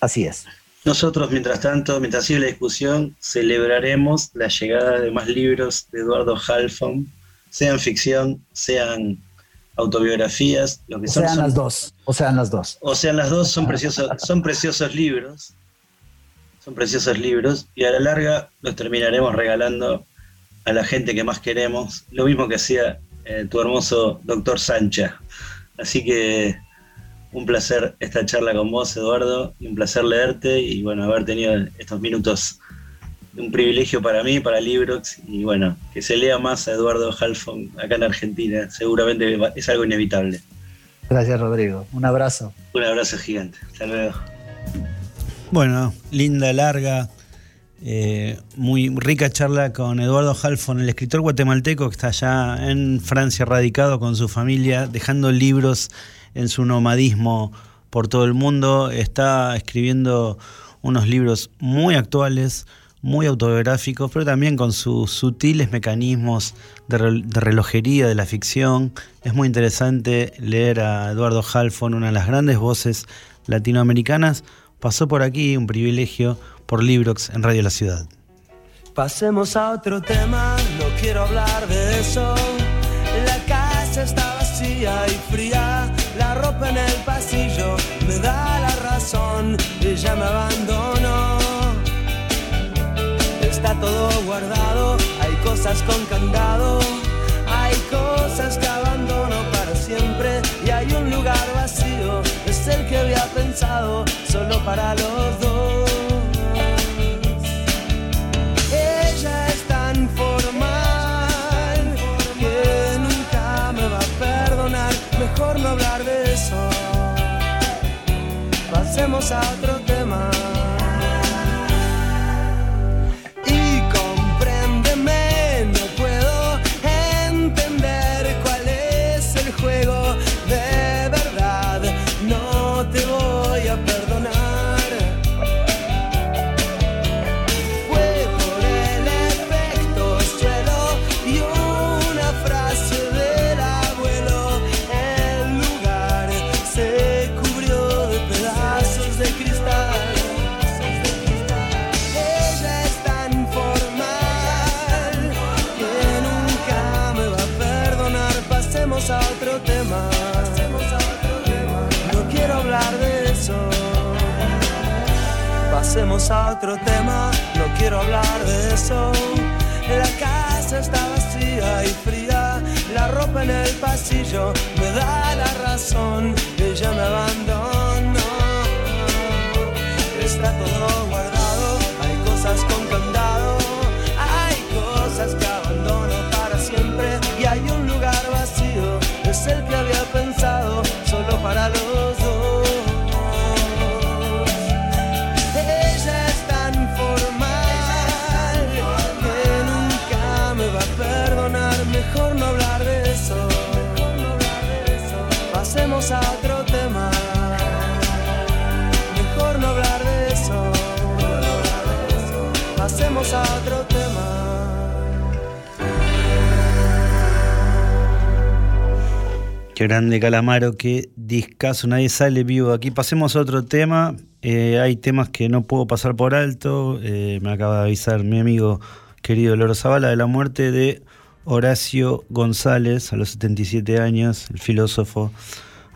así es. Nosotros, mientras tanto, mientras sigue la discusión, celebraremos la llegada de más libros de Eduardo Halfon, sean ficción, sean autobiografías, lo que O son, sean son- las dos. O sean las dos. o sean las dos, son preciosos, son preciosos libros, son preciosos libros, y a la larga los terminaremos regalando a la gente que más queremos, lo mismo que hacía eh, tu hermoso doctor Sancha. Así que un placer esta charla con vos, Eduardo, y un placer leerte y bueno, haber tenido estos minutos. Un privilegio para mí, para Librox, y bueno, que se lea más a Eduardo Halfon acá en Argentina, seguramente es algo inevitable. Gracias, Rodrigo. Un abrazo. Un abrazo gigante. Hasta luego. Bueno, linda, larga, eh, muy rica charla con Eduardo Halfon, el escritor guatemalteco que está allá en Francia radicado con su familia, dejando libros en su nomadismo por todo el mundo. Está escribiendo unos libros muy actuales, muy autobiográficos, pero también con sus sutiles mecanismos de, rel- de relojería de la ficción. Es muy interesante leer a Eduardo Halfon, una de las grandes voces latinoamericanas. Pasó por aquí un privilegio por Librox en Radio La Ciudad. Pasemos a otro tema, no quiero hablar de eso. La casa está vacía y fría, la ropa en el pasillo me da la razón, ella me abandonó. Está todo guardado, hay cosas con candado, hay cosas que abandono para siempre y hay un lugar vacío, es el que había pensado para los dos. Ella es tan formal que nunca me va a perdonar. Mejor no hablar de eso. Pasemos a otro tema. Pasemos a otro tema. No quiero hablar de eso. La casa está vacía y fría. La ropa en el pasillo me da la razón. Ella me abandonó. Está todo guardado. Hay cosas con candado. Hay cosas que abandono para siempre. Y hay un lugar vacío. Es el que había pensado solo para los Pasemos a otro tema. Mejor no hablar de eso. Pasemos a otro tema. Qué grande Calamaro, qué discazo, nadie sale vivo. Aquí pasemos a otro tema. Eh, hay temas que no puedo pasar por alto. Eh, me acaba de avisar mi amigo querido Loro Zavala de la muerte de Horacio González a los 77 años, el filósofo.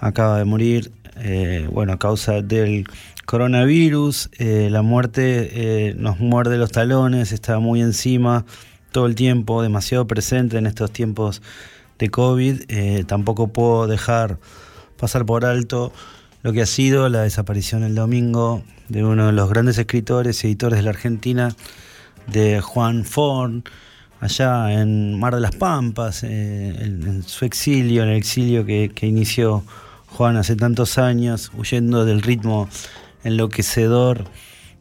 Acaba de morir, eh, bueno, a causa del coronavirus. Eh, la muerte eh, nos muerde los talones, está muy encima todo el tiempo, demasiado presente en estos tiempos de COVID. Tampoco puedo dejar pasar por alto lo que ha sido la desaparición el domingo de uno de los grandes escritores y editores de la Argentina, de Juan Forn, allá en Mar de las Pampas, en, su exilio, en el exilio que inició Juan hace tantos años, huyendo del ritmo enloquecedor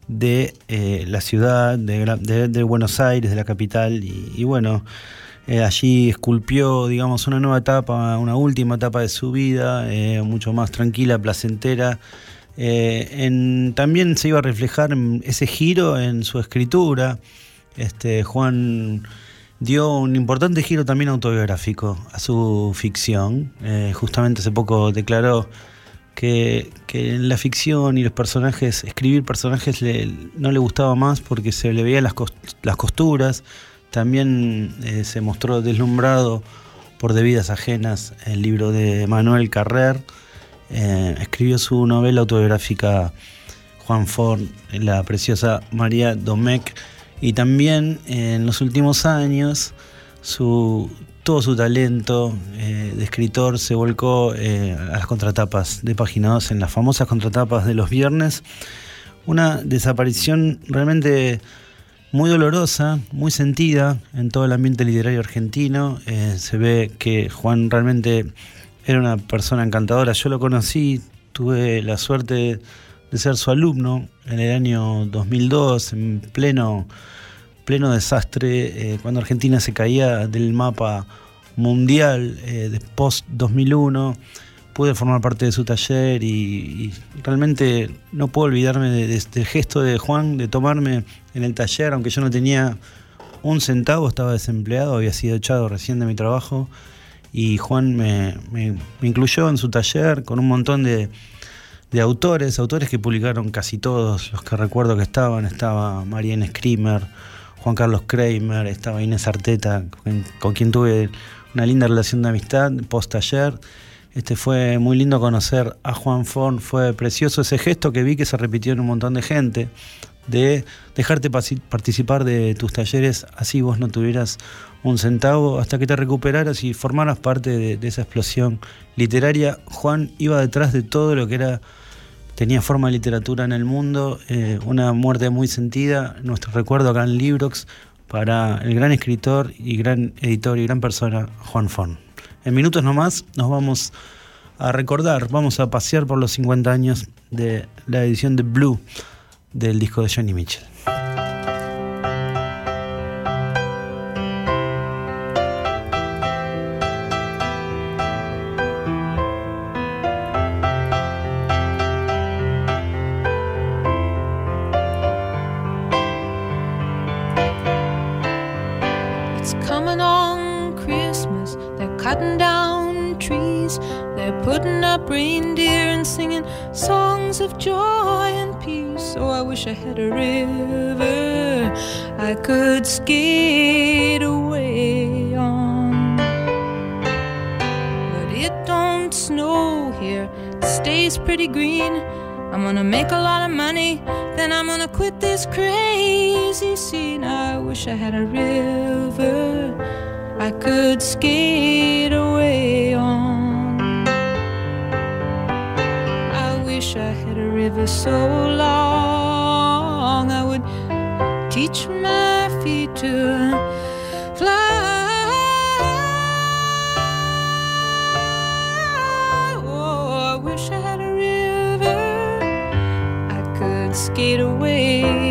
de eh, la ciudad, de, Buenos Aires, de la capital, y, bueno, eh, allí esculpió, digamos, una nueva etapa, una última etapa de su vida, eh, mucho más tranquila, placentera. En- también se iba a reflejar ese giro en su escritura. Este, Juan dio un importante giro también autobiográfico a su ficción. Eh, justamente hace poco declaró que, en la ficción y los personajes, escribir personajes no le gustaba más porque se le veían las costuras. También eh, se mostró deslumbrado por Debidas Ajenas, el libro de Manuel Carrer. Eh, escribió su novela autobiográfica Juan Ford, la preciosa María Domecq. Y también eh, en los últimos años su, todo su talento eh, de escritor se volcó eh, a las contratapas de Página 2, en las famosas contratapas de los viernes. Una desaparición realmente muy dolorosa, muy sentida en todo el ambiente literario argentino. Se ve que Juan realmente era una persona encantadora. Yo lo conocí, tuve la suerte de ser su alumno en el año 2002, en pleno, pleno desastre, eh, cuando Argentina se caía del mapa mundial eh, de post 2001. Pude formar parte de su taller y, realmente no puedo olvidarme de- de- del gesto de Juan de tomarme en el taller, aunque yo no tenía un centavo, estaba desempleado, había sido echado recién de mi trabajo y Juan me- me incluyó en su taller con un montón de, de autores, autores que publicaron casi todos, los que recuerdo que estaban, estaba Marianne Screamer, Juan Carlos Kramer, estaba Inés Arteta, con, quien tuve una linda relación de amistad post taller. Este fue muy lindo conocer a Juan Forn, fue precioso ese gesto que vi que se repitió en un montón de gente, de dejarte participar de tus talleres así vos no tuvieras un centavo hasta que te recuperaras y formaras parte de esa explosión literaria. Juan iba detrás de todo lo que era tenía forma de literatura en el mundo, eh, una muerte muy sentida, nuestro recuerdo acá en Librox para el gran escritor y gran editor y gran persona Juan Forn. En minutos nomás nos vamos a recordar, vamos a pasear por los 50 años de la edición de Blue del disco de Johnny Mitchell. I had a river I could skate away on. But it don't snow here, it stays pretty green. I'm gonna make a lot of money, then I'm gonna quit this crazy scene. I wish I had a river I could skate away on. I wish I had a river so long I would teach my feet to fly. Oh, I wish I had a river I could skate away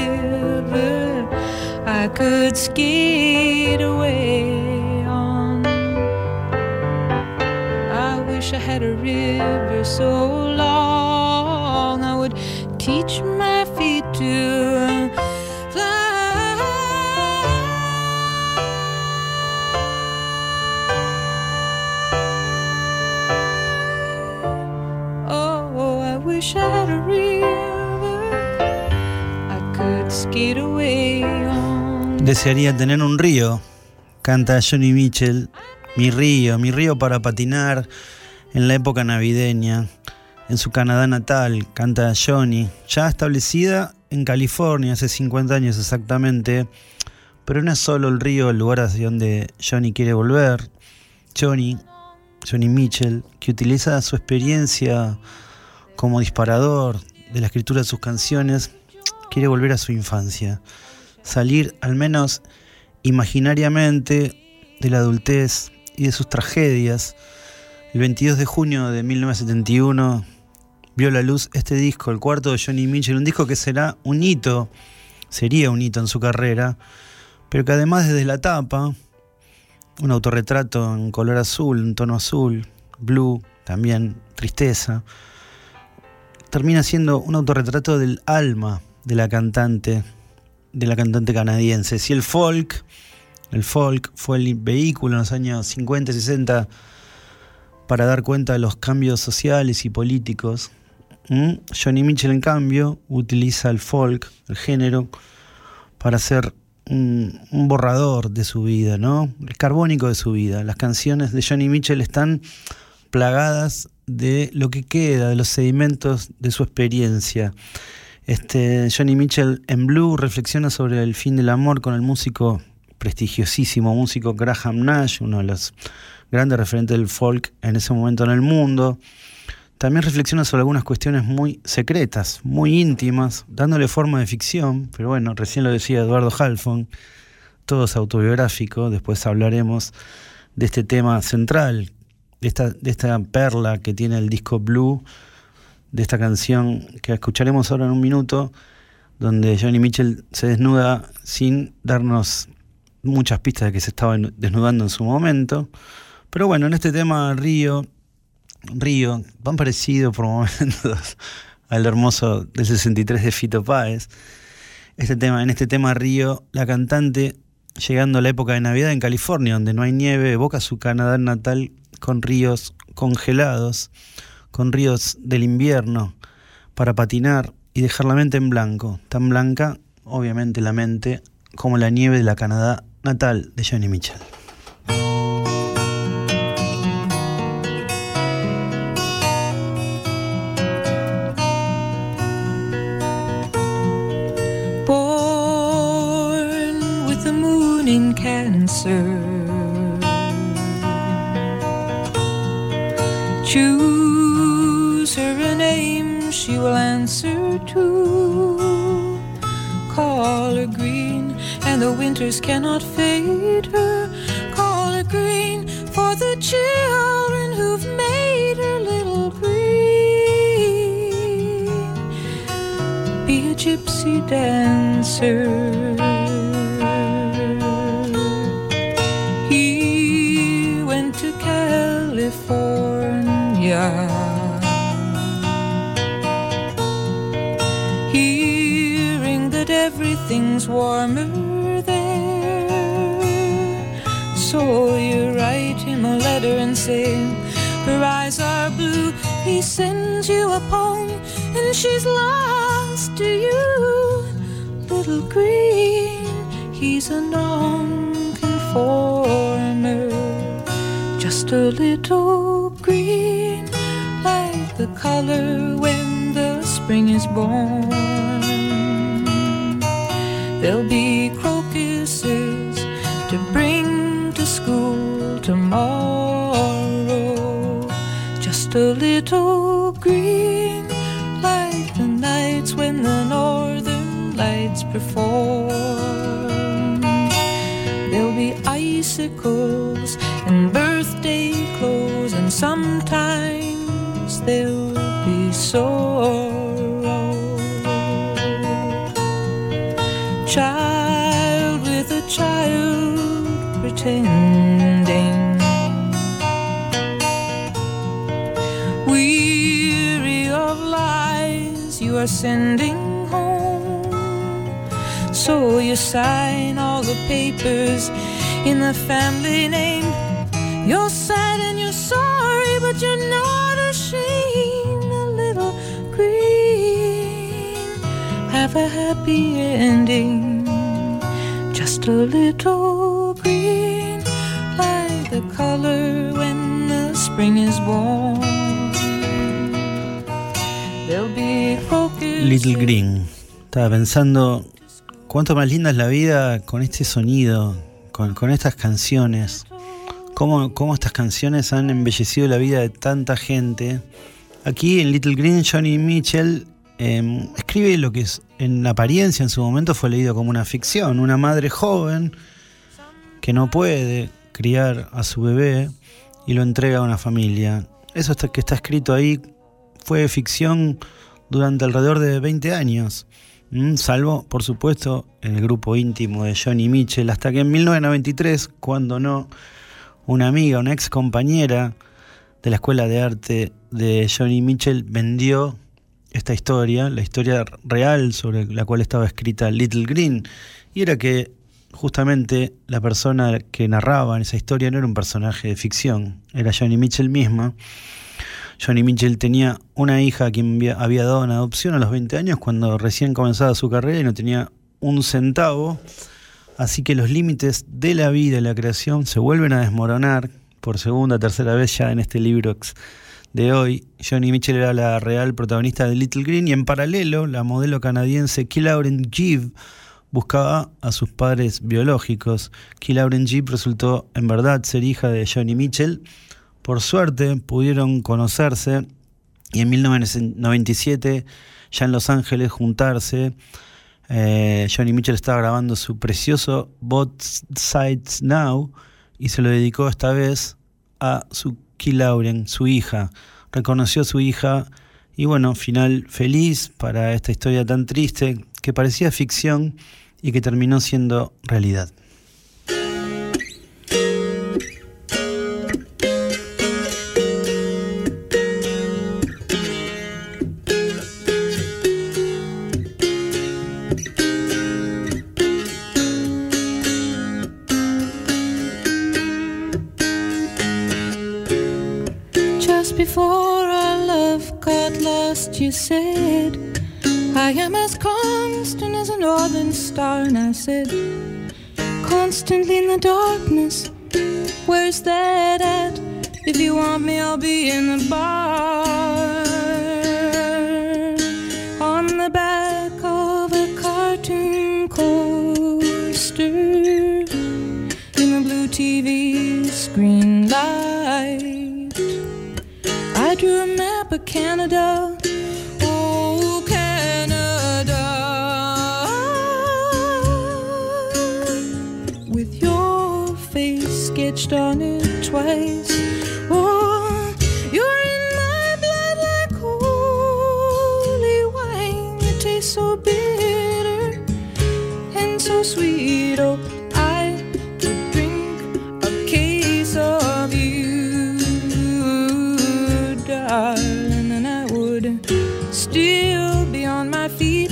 I could skate away on. I wish I had a river so long I would teach my feet to Desearía tener un río, canta Johnny Mitchell. Mi río, mi río para patinar en la época navideña. En su Canadá natal, canta Johnny, ya establecida en California hace 50 años exactamente. Pero no es solo el río el lugar hacia donde Johnny quiere volver. Johnny, Johnny Mitchell, que utiliza su experiencia como disparador de la escritura de sus canciones, quiere volver a su infancia. Salir, al menos imaginariamente, de la adultez y de sus tragedias. El 22 de junio de 1971 vio la luz este disco, el cuarto de Johnny Mitchell, un disco que será un hito, sería un hito en su carrera, pero que además desde la tapa, un autorretrato en color azul, en tono azul, blue, también tristeza, termina siendo un autorretrato del alma de la cantante, de la cantante canadiense. Si el folk, el folk fue el vehículo en los años 50 y 60 para dar cuenta de los cambios sociales y políticos. Johnny Mitchell, en cambio, utiliza el folk, el género, para hacer un, un borrador de su vida, ¿no? El carbónico de su vida. Las canciones de Johnny Mitchell están plagadas de lo que queda, de los sedimentos de su experiencia. Este, Johnny Mitchell en Blue reflexiona sobre el fin del amor con el músico prestigiosísimo, músico Graham Nash, uno de los grandes referentes del folk en ese momento en el mundo. También reflexiona sobre algunas cuestiones muy secretas, muy íntimas, dándole forma de ficción, pero bueno, recién lo decía Eduardo Halfon, todo es autobiográfico, después hablaremos de este tema central, de esta, de esta perla que tiene el disco Blue, de esta canción que escucharemos ahora en un minuto, donde Johnny Mitchell se desnuda sin darnos muchas pistas de que se estaba desnudando en su momento. Pero bueno, en este tema Río, Río, van parecido por [laughs] momentos al hermoso del 63 de Fito Páez. Este tema, en este tema Río, la cantante, llegando a la época de Navidad en California, donde no hay nieve, evoca su Canadá natal con ríos congelados, con ríos del invierno, para patinar y dejar la mente en blanco, tan blanca, obviamente la mente, como la nieve de la Canadá natal de Johnny Mitchell. with the moon in Cancer. Her a name she will answer to. call her green, and the winters cannot fade her. Call her green for the children who've made her little green. Be a gypsy dancer. He went to California. Everything's warmer there. So you write him a letter and say, Her eyes are blue. He sends you a poem, and she's lost to you. Little green, he's a non-conformer. Just a little green, like the color when the spring is born. There'll be crocuses to bring to school tomorrow. Just a little green, like the nights when the northern lights perform. There'll be icicles and birthday clothes, and sometimes there'll be sorrow. Pretending. Weary of lies you are sending home. So you sign all the papers in the family name. You're sad and you're sorry, but you're not ashamed. A little green, have a happy ending. Just a little green, when the spring is. Little Green. Estaba pensando cuánto más linda es la vida con este sonido, con, estas canciones. Cómo, cómo estas canciones han embellecido la vida de tanta gente. Aquí en Little Green, Johnny Mitchell eh, escribe lo que es, en apariencia en su momento fue leído como una ficción. Una madre joven que no puede criar a su bebé y lo entrega a una familia. Eso que está escrito ahí fue ficción durante alrededor de 20 años, salvo, por supuesto, el grupo íntimo de Johnny Mitchell, hasta que en 1993, cuando no, una amiga, una ex compañera de la escuela de arte de Johnny Mitchell vendió esta historia, la historia real sobre la cual estaba escrita Little Green, y era que justamente la persona que narraba en esa historia no era un personaje de ficción, era Johnny Mitchell misma. Johnny Mitchell tenía una hija a quien había- dado en adopción a los 20 años cuando recién comenzaba su carrera y no tenía un centavo. Así que los límites de la vida y la creación se vuelven a desmoronar por segunda, tercera vez ya en este libro de hoy. Johnny Mitchell era la real protagonista de Little Green y en paralelo la modelo canadiense Lauren Gibb buscaba a sus padres biológicos. Key Lauren Gibb resultó en verdad ser hija de Johnny Mitchell. Por suerte pudieron conocerse y en 1997 ya en Los Ángeles juntarse. Eh, Johnny Mitchell estaba grabando su precioso Both Sides Now y se lo dedicó esta vez a su Key Lauren, su hija. Reconoció a su hija y bueno, final feliz para esta historia tan triste que parecía ficción y que terminó siendo realidad. Just before our love got lost, you said, I am as constant as a northern star. And I said, Constantly in the darkness, where's that at? If you want me, I'll be in the bar. On the back of a cartoon coaster in the blue TV screen light. I drew a map of Canada. Canada. Twice. Oh, you're in my blood like holy wine. You taste so bitter and so sweet. Oh, I drink a case of you, darling, and I would still be on my feet.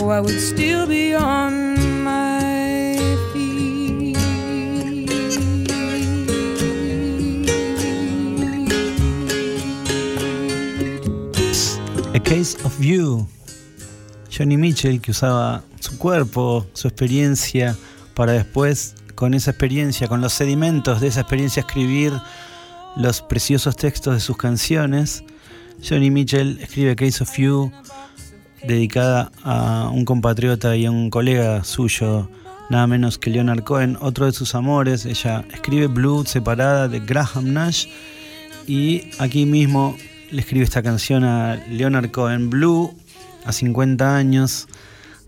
Oh, I would still be on Case of You. Johnny Mitchell que usaba su cuerpo, su experiencia, para después, con esa experiencia, con los sedimentos de esa experiencia, escribir los preciosos textos de sus canciones. Johnny Mitchell escribe Case of You, dedicada a un compatriota y a un colega suyo, nada menos que Leonard Cohen, otro de sus amores. Ella escribe Blue separada de Graham Nash y aquí mismo le escribe esta canción a Leonard Cohen. Blue, a 50 años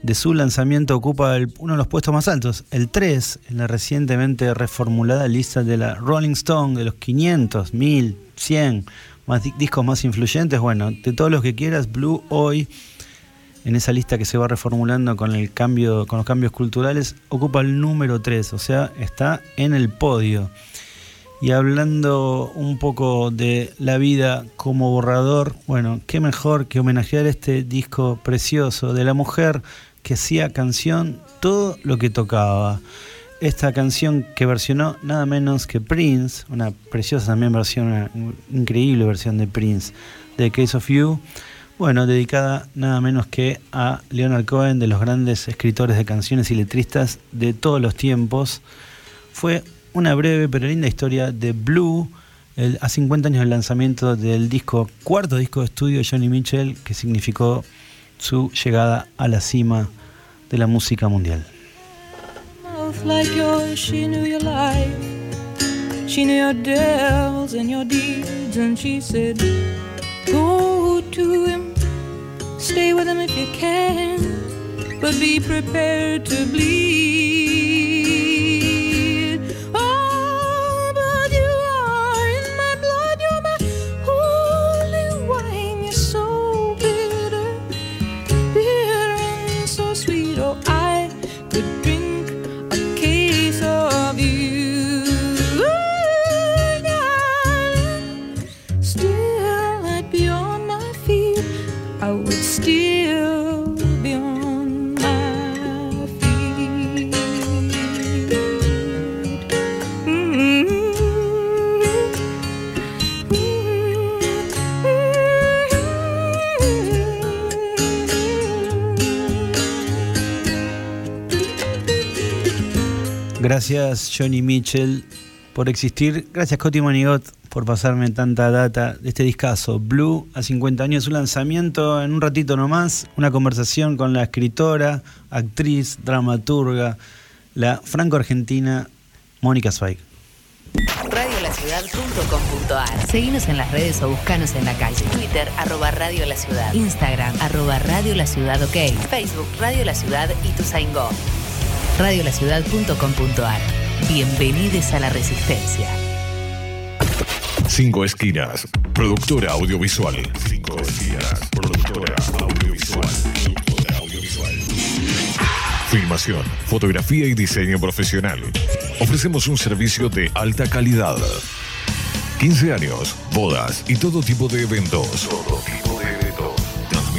de su lanzamiento, ocupa uno de los puestos más altos, el 3, en la recientemente reformulada lista de la Rolling Stone, de los 500, 1000, 100 más di- discos más influyentes. Bueno, de todos los que quieras, Blue hoy en esa lista que se va reformulando con el cambio, con los cambios culturales, ocupa el número 3, o sea, está en el podio. Y hablando un poco de la vida como borrador, bueno, qué mejor que homenajear este disco precioso de la mujer que hacía canción todo lo que tocaba. Esta canción que versionó nada menos que Prince, una preciosa también versión, una increíble versión de Prince, de Case of You, bueno, dedicada nada menos que a Leonard Cohen, de los grandes escritores de canciones y letristas de todos los tiempos. Fue una breve pero linda historia de Blue, el- a 50 años del lanzamiento del disco, cuarto disco de estudio de Johnny Mitchell, que significó su llegada a la cima de la música mundial. Gracias Johnny Mitchell por existir. Gracias Coti Monigot por pasarme tanta data de este discazo. Blue a 50 años, su lanzamiento en un ratito nomás. Una conversación con la escritora, actriz, dramaturga, la franco-argentina Mónica Zweig. Radiolaciudad.com.ar Seguinos en las redes o buscanos en la calle. Twitter, arroba Radio La Ciudad. Instagram, arroba Radio La Ciudad OK. Facebook, Radio La Ciudad y tu. Radiolaciudad.com.ar Bienvenidos a la Resistencia. Cinco Esquinas, productora audiovisual. Cinco Esquinas, productora audiovisual. Filmación, fotografía y diseño profesional. Ofrecemos un servicio de alta calidad. 15 años, bodas y. Todo tipo de eventos.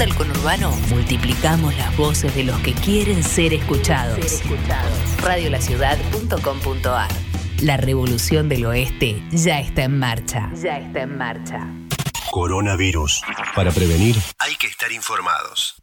Rincón del conurbano multiplicamos las voces de los que quieren ser escuchados. Radiolaciudad.com.ar La revolución del oeste ya está en marcha. Ya está en marcha. Coronavirus. Para prevenir, hay que estar informados.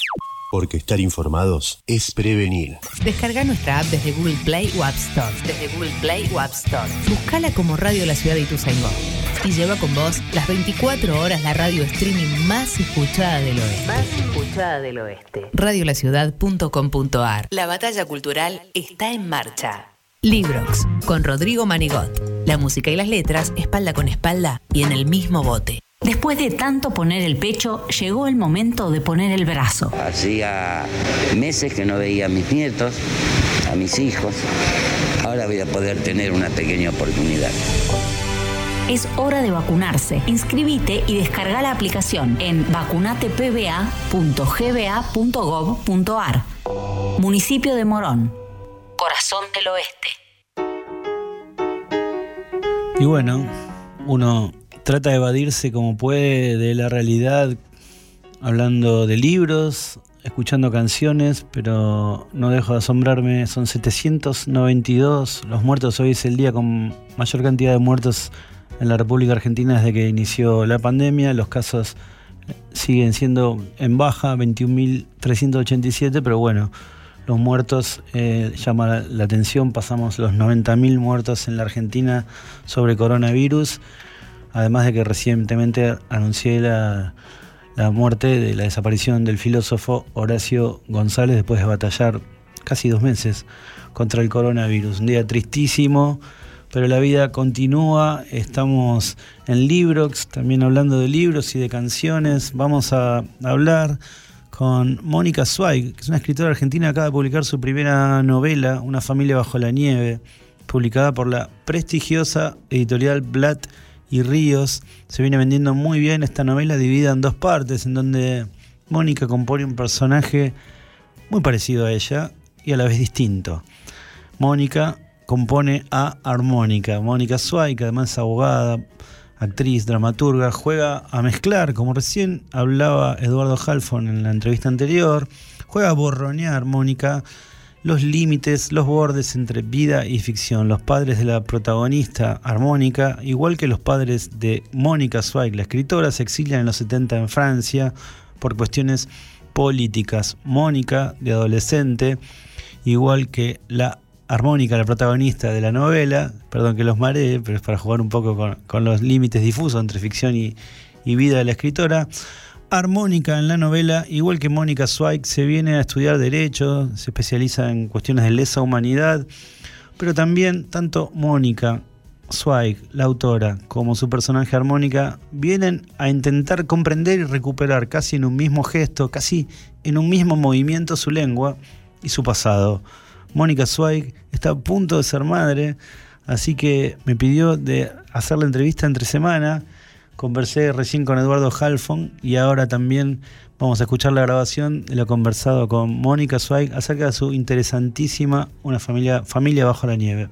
Porque estar informados es prevenir. Descarga nuestra app desde Google Play o App Store. Desde Google Play o App Store. Buscala como Radio La Ciudad de Ituzaingó. Y lleva con vos las 24 horas la radio streaming más escuchada del oeste. Más escuchada del oeste. Radiolaciudad.com.ar La batalla cultural está en marcha. Librox, con Rodrigo Manigot. La música y las letras, espalda con espalda y en el mismo bote. Después de tanto poner el pecho, llegó el momento de poner el brazo. Hacía meses que no veía a mis nietos, a mis hijos. Ahora voy a poder tener una pequeña oportunidad. Es hora de vacunarse. Inscribite y descarga la aplicación en vacunatepba.gba.gov.ar. Municipio de Morón. Corazón del Oeste. Y bueno, uno trata de evadirse como puede de la realidad, hablando de libros, escuchando canciones, pero no dejo de asombrarme, son 792 los muertos, hoy es el día con mayor cantidad de muertos en la República Argentina desde que inició la pandemia, los casos siguen siendo en baja, 21.387, pero bueno, los muertos eh, llama la atención, pasamos los 90.000 muertos en la Argentina sobre coronavirus además de que recientemente anuncié la, muerte de la desaparición del filósofo Horacio González después de batallar casi dos meses contra el coronavirus. Un día tristísimo, pero la vida continúa. Estamos en Librox, también hablando de libros y de canciones. Vamos a hablar con Mónica Zweig, que es una escritora argentina acaba de publicar su primera novela, Una familia bajo la nieve, publicada por la prestigiosa editorial Blatt y Ríos. Se viene vendiendo muy bien esta novela dividida en dos partes, en donde Mónica compone un personaje muy parecido a ella y a la vez distinto. Mónica compone a Armónica. Mónica Suárez, que además es abogada, actriz, dramaturga, juega a mezclar, como recién hablaba Eduardo Halfon en la entrevista anterior, juega a borronear Mónica los límites, los bordes entre vida y ficción. Los padres de la protagonista armónica, igual que los padres de Mónica Zweig, la escritora, se exilian en los 70 en Francia por cuestiones políticas. Mónica, de adolescente, igual que la armónica, la protagonista de la novela, perdón que los maree, pero es para jugar un poco con, los límites difusos entre ficción y, y vida de la escritora, armónica en la novela, igual que Mónica Zweig, se viene a estudiar Derecho, se especializa en cuestiones de lesa humanidad, pero también tanto Mónica Zweig, la autora, como su personaje armónica, vienen a intentar comprender y recuperar casi en un mismo gesto, casi en un mismo movimiento su lengua y su pasado. Mónica Zweig está a punto de ser madre, así que me pidió de hacer la entrevista entre semana Conversé recién con Eduardo Halfon y ahora también vamos a escuchar la grabación de lo conversado con Mónica Zweig acerca de su interesantísima Una familia, familia bajo la nieve.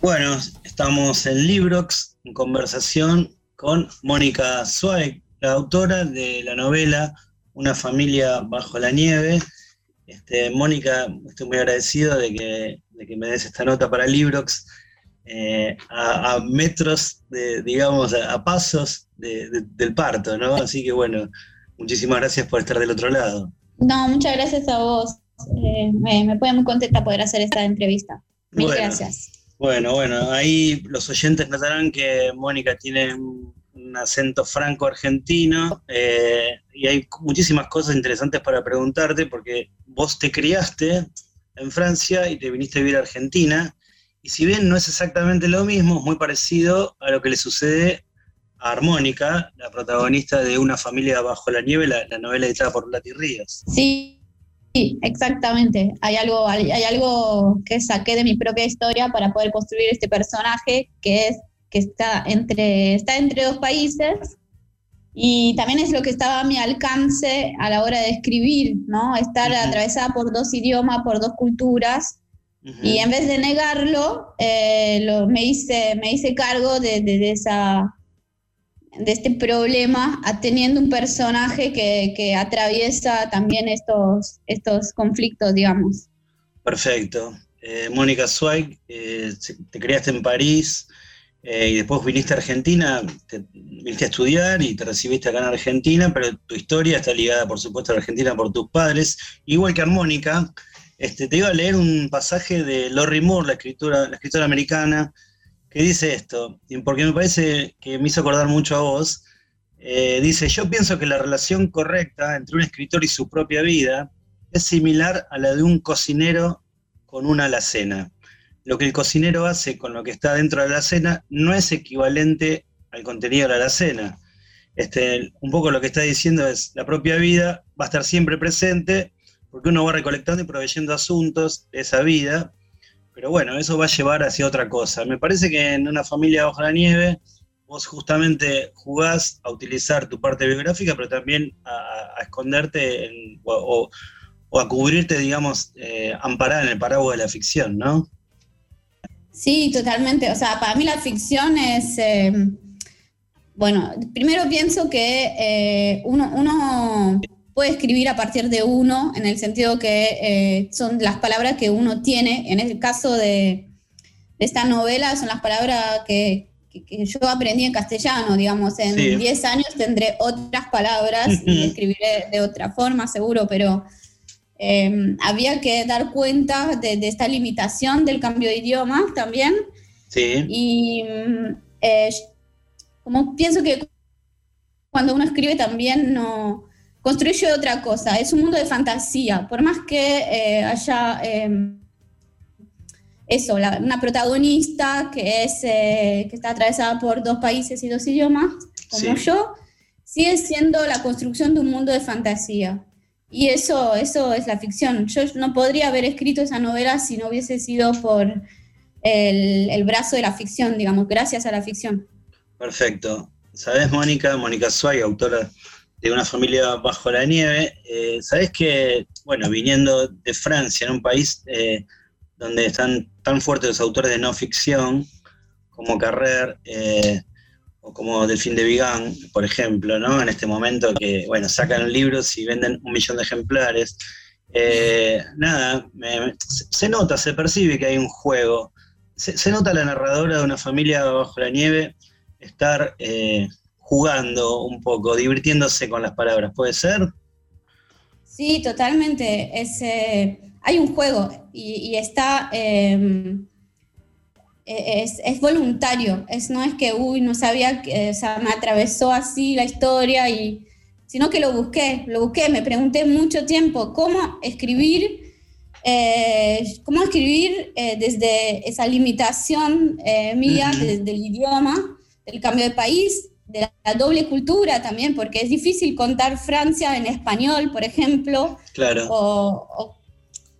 Bueno, estamos en Librox en conversación con Mónica Zweig, la autora de la novela Una familia bajo la nieve. Este, Mónica, estoy muy agradecido de que, de que me des esta nota para Librox. Eh, a, metros, de, digamos, a, pasos del parto, ¿no? Así que bueno, muchísimas gracias por estar del otro lado. No, muchas gracias a vos. Eh, me, me pone muy contenta poder hacer esta entrevista. Mil gracias. Bueno, bueno, ahí los oyentes notarán que Mónica tiene un, acento franco-argentino eh, y hay muchísimas cosas interesantes para preguntarte porque vos te criaste en Francia y te viniste a vivir a Argentina y si bien no es exactamente lo mismo, es muy parecido a lo que le sucede a Armónica, la protagonista de Una familia bajo la nieve, la, novela editada por Lati Ríos. Sí, sí, exactamente. Hay algo, hay, algo que saqué de mi propia historia para poder construir este personaje que es que está entre, está entre dos países y también es lo que estaba a mi alcance a la hora de escribir, ¿no? Estar atravesada por dos idiomas, por dos culturas. Y en vez de negarlo, eh, lo, me, hice, me hice cargo de, de, esa, de este problema, teniendo un personaje que, que, atraviesa también estos, estos conflictos, digamos. Perfecto. Eh, Mónica Zweig, eh, te criaste en París eh, y después viniste a Argentina, te, viniste a estudiar y te recibiste acá en Argentina, pero tu historia está ligada, por supuesto, a Argentina por tus padres, igual que Armónica. Este, te iba a leer un pasaje de Lori Moore, la escritora, la escritora americana, que dice esto, porque me parece que me hizo acordar mucho a vos. Eh, dice, yo pienso que la relación correcta entre un escritor y su propia vida es similar a la de un cocinero con una alacena. Lo que el cocinero hace con lo que está dentro de la alacena no es equivalente al contenido de la alacena. Este, un poco lo que está diciendo es, la propia vida va a estar siempre presente porque uno va recolectando y proveyendo asuntos de esa vida, pero bueno, eso va a llevar hacia otra cosa. Me parece que en una familia bajo la nieve, vos justamente jugás a utilizar tu parte biográfica, pero también a, esconderte o, a cubrirte, digamos, eh, amparada en el paraguas de la ficción, ¿no? Sí, totalmente. O sea, para mí la ficción es... Eh, bueno, primero pienso que eh, uno, uno puede escribir a partir de uno, en el sentido que eh, son las palabras que uno tiene. En el caso de, esta novela, son las palabras que, yo aprendí en castellano, digamos. En 10 años tendré otras palabras y escribiré de otra forma, seguro, pero em, había que dar cuenta de, esta limitación del cambio de idioma también. Sí. Y eh, como pienso que cuando uno escribe también no construye otra cosa, es un mundo de fantasía, por más que eh, haya em, eso, una protagonista que, es, eh, que está atravesada por dos países y dos idiomas, como yo, sigue siendo la construcción de un mundo de fantasía. Y eso, eso es la ficción. Yo no podría haber escrito esa novela si no hubiese sido por el, el brazo de la ficción, digamos, gracias a la ficción. Perfecto. ¿Sabes, Mónica? Mónica Suárez, autora de una familia bajo la nieve. Eh, Sabes que, bueno, viniendo de Francia, en un país eh, donde están tan fuertes los autores de no ficción, como Carrer eh, o como Delfín de Vigan, por ejemplo, ¿no? En este momento que, bueno, sacan libros y venden un millón de ejemplares. nada, se nota, se percibe que hay un juego. Se, nota la narradora de una familia bajo la nieve estar jugando un poco, divirtiéndose con las palabras, ¿puede ser? Sí, totalmente. Es, eh, hay un juego y, está... Em, e, es, voluntario, es, no es que, uy, no sabía, que, o sea, me atravesó así la historia, y, sino que lo busqué, lo busqué, me pregunté mucho tiempo cómo escribir, eh, cómo escribir eh, desde esa limitación mía, desde el idioma, el cambio de país, de la doble cultura también, porque es difícil contar Francia en español, por ejemplo. Claro.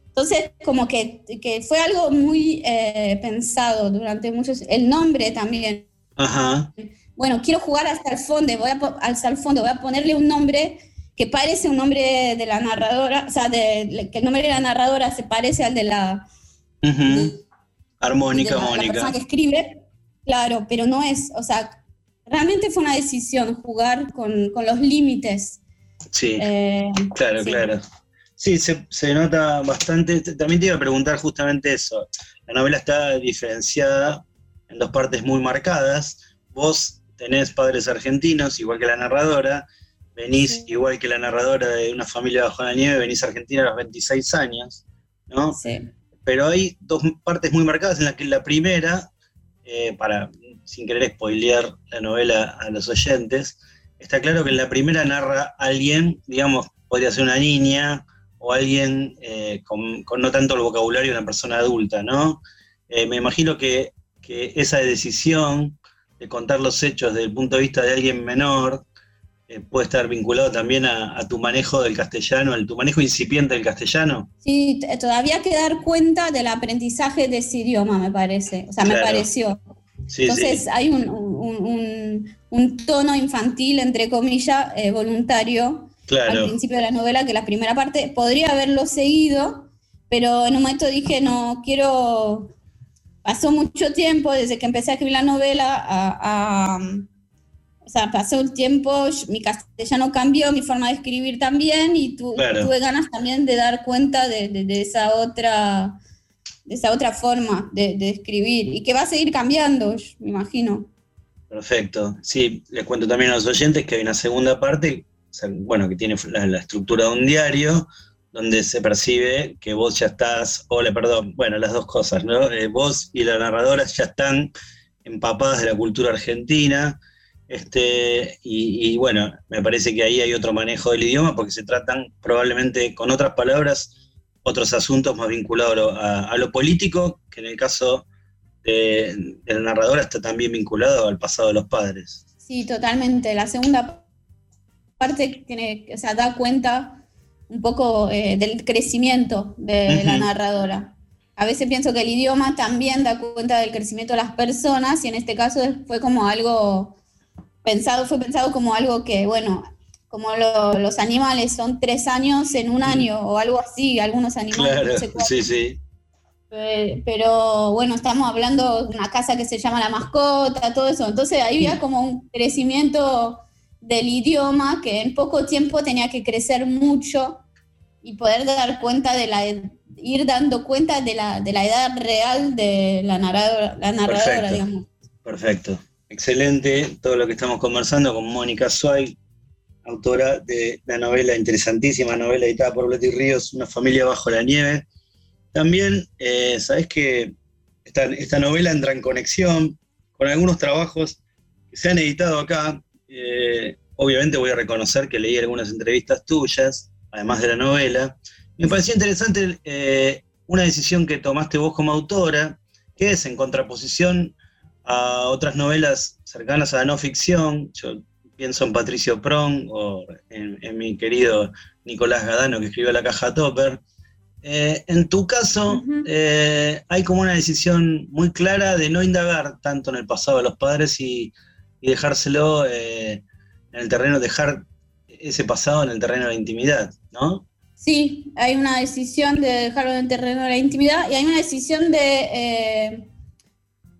entonces, como que, fue algo muy eh, pensado durante muchos... El nombre también. Ajá. Bueno, quiero jugar hasta el fondo, voy a, hasta el fondo, voy a ponerle un nombre que parece un nombre de la narradora, o sea, de, que el nombre de la narradora se parece al de la... Armónica, Mónica. La persona que escribe, claro, pero no es, o sea, realmente fue una decisión jugar con, los límites. Sí, eh, claro, claro. Sí, se, nota bastante. También te iba a preguntar justamente eso. La novela está diferenciada en dos partes muy marcadas. Vos tenés padres argentinos, igual que la narradora. Venís, igual que la narradora de una familia bajo la nieve, venís a Argentina a los 26 años, ¿no? Sí. pero hay dos partes muy marcadas en las que la primera, eh, para sin querer spoilear la novela a los oyentes, está claro que en la primera narra alguien, digamos, podría ser una niña o alguien eh, con, no tanto el vocabulario de una persona adulta, ¿no? Eh, me imagino que, que, esa decisión de contar los hechos desde el punto de vista de alguien menor eh, puede estar vinculado también a, tu manejo del castellano, a tu manejo incipiente del castellano. Sí, todavía hay que dar cuenta del aprendizaje de ese idioma, me parece, o sea, me pareció. Entonces hay un, un, tono infantil, entre comillas, eh, voluntario al principio de la novela, que la primera parte podría haberlo seguido, pero en un momento dije, no, quiero... Pasó mucho tiempo desde que empecé a escribir la novela a o sea, pasó el tiempo, mi castellano cambió, mi forma de escribir también, y tuve ganas también de dar cuenta de, esa otra de esa otra forma de, escribir, y que va a seguir cambiando, me imagino. Perfecto. Sí, les cuento también a los oyentes que hay una segunda parte, bueno, que tiene la, estructura de un diario, donde se percibe que vos ya estás, hola, perdón, bueno, las dos cosas, ¿no? Eh, vos y la narradora ya están empapadas de la cultura argentina, este, y, bueno, me parece que ahí hay otro manejo del idioma porque se tratan probablemente con otras palabras otros asuntos más vinculados a, lo político, que en el caso de, la narradora está también vinculado al pasado de los padres. Sí, totalmente. La segunda parte tiene, o sea, da cuenta un poco eh, del crecimiento de la narradora. A veces pienso que el idioma también da cuenta del crecimiento de las personas y en este caso fue como algo pensado, fue pensado como algo que, bueno, como los animales son tres años en un año o algo así, algunos animales. Claro, sí, sí. Pero bueno, estamos hablando de una casa que se llama La Mascota, todo eso. Entonces ahí había como un crecimiento del idioma que en poco tiempo tenía que crecer mucho y poder dar cuenta de la ir dando cuenta de la, de la edad real de la narradora, la narradora digamos. Perfecto. Excelente todo lo que estamos conversando con Mónica Suárez, autora de la novela interesantísima, novela editada por Betty Ríos, Una familia bajo la nieve. También, eh, sabes que esta, esta, novela entra en conexión con algunos trabajos que se han editado acá. Eh, obviamente voy a reconocer que leí algunas entrevistas tuyas, además de la novela. Me pareció interesante eh, una decisión que tomaste vos como autora, que es en contraposición a otras novelas cercanas a la no ficción. Yo pienso en Patricio Prong o en, mi querido Nicolás Gadano que escribió La Caja Topper. Eh, en tu caso, eh, hay como una decisión muy clara de no indagar tanto en el pasado de los padres y, dejárselo eh, en el terreno, dejar ese pasado en el terreno de la intimidad, ¿no? Sí, hay una decisión de dejarlo en el terreno de la intimidad y hay una decisión de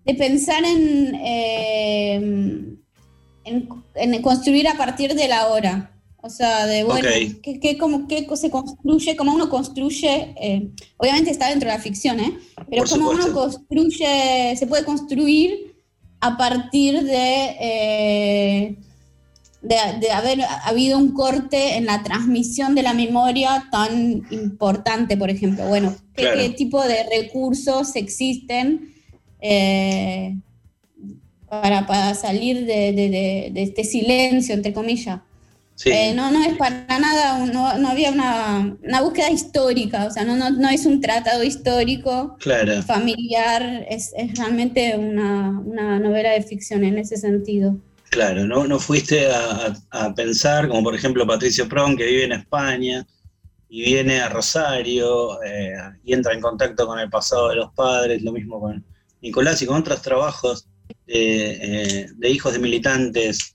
de pensar en, eh, en, construir a partir de la hora. O sea, de bueno, ¿qué, cómo, se construye, cómo uno construye, eh, obviamente está dentro de la ficción, ¿eh? pero cómo uno construye, se puede construir a partir de, eh, de, haber habido un corte en la transmisión de la memoria tan importante, por ejemplo. Bueno, qué tipo de recursos existen? Eh, para, para, salir de, este silencio, entre comillas. Eh, no, no es para nada, no, no había una, una, búsqueda histórica, o sea, no, no, no es un tratado histórico familiar, es, es realmente una, una, novela de ficción en ese sentido. Claro, no, no fuiste a, a, pensar, como por ejemplo Patricio Pron, que vive en España y viene a Rosario eh, y entra en contacto con el pasado de los padres, lo mismo con, Nicolás y con otros trabajos de, eh, hijos de militantes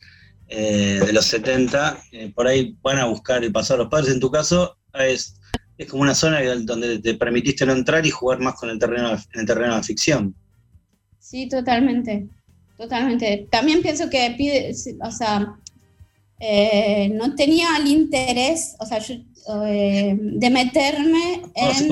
eh, de los 70, eh, por ahí van a buscar el pasado de los padres. En tu caso, es, es como una zona donde te permitiste no entrar y jugar más con el terreno, en el terreno de la ficción. Sí, totalmente. Totalmente. También pienso que pide, o sea, no tenía el interés, o sea, de meterme ah, en,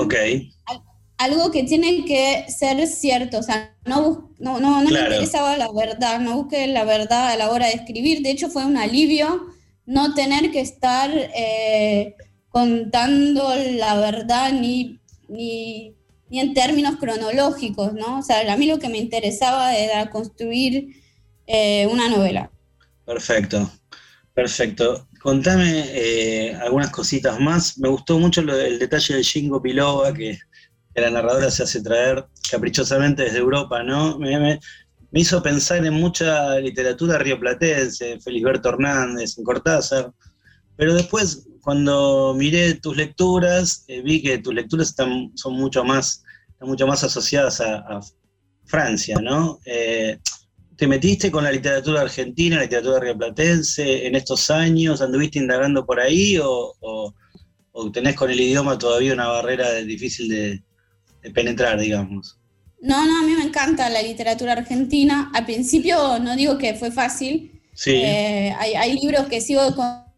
algo que tiene que ser cierto, o sea, no, no, no, no me interesaba la verdad, no busqué la verdad a la hora de escribir, de hecho fue un alivio no tener que estar eh, contando la verdad ni, ni, ni en términos cronológicos, ¿no? O sea, a mí lo que me interesaba era construir eh, una novela. Perfecto, perfecto. Contame eh, algunas cositas más. Me gustó mucho el detalle de Jingo Pilova, que la narradora se hace traer caprichosamente desde Europa, ¿no? Me, hizo pensar en mucha literatura rioplatense, Felisberto Hernández, en Cortázar, pero después, cuando miré tus lecturas, eh, vi que tus lecturas están, son mucho más, mucho más asociadas a, Francia, ¿no? Eh, ¿Te metiste con la literatura argentina, la literatura rioplatense en estos años? ¿Anduviste indagando por ahí o, tenés con el idioma todavía una barrera difícil de, penetrar, digamos? No, no, a mí me encanta la literatura argentina. Al principio no digo que fue fácil. Sí. Eh, hay, libros que sigo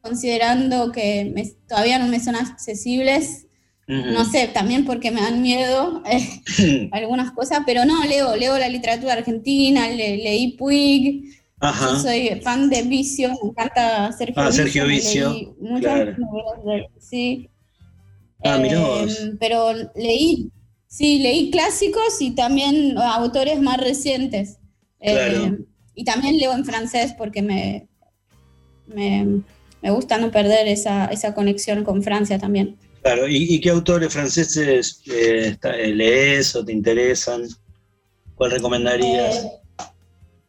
considerando que todavía no me son accesibles no sé, también porque me dan miedo [laughs] eh, algunas cosas, pero no, leo, leo la literatura argentina, leí Puig, Yo soy fan de Vicio, me encanta Sergio, ah, Sergio Vicio. sí. Ah, em, pero leí, sí, leí clásicos y también autores más recientes. Em, y también leo en francés porque me, me, me gusta no perder esa, esa conexión con Francia también. Claro, ¿y, qué autores franceses eh, eh, lees o te interesan? ¿Cuál recomendarías? Eh,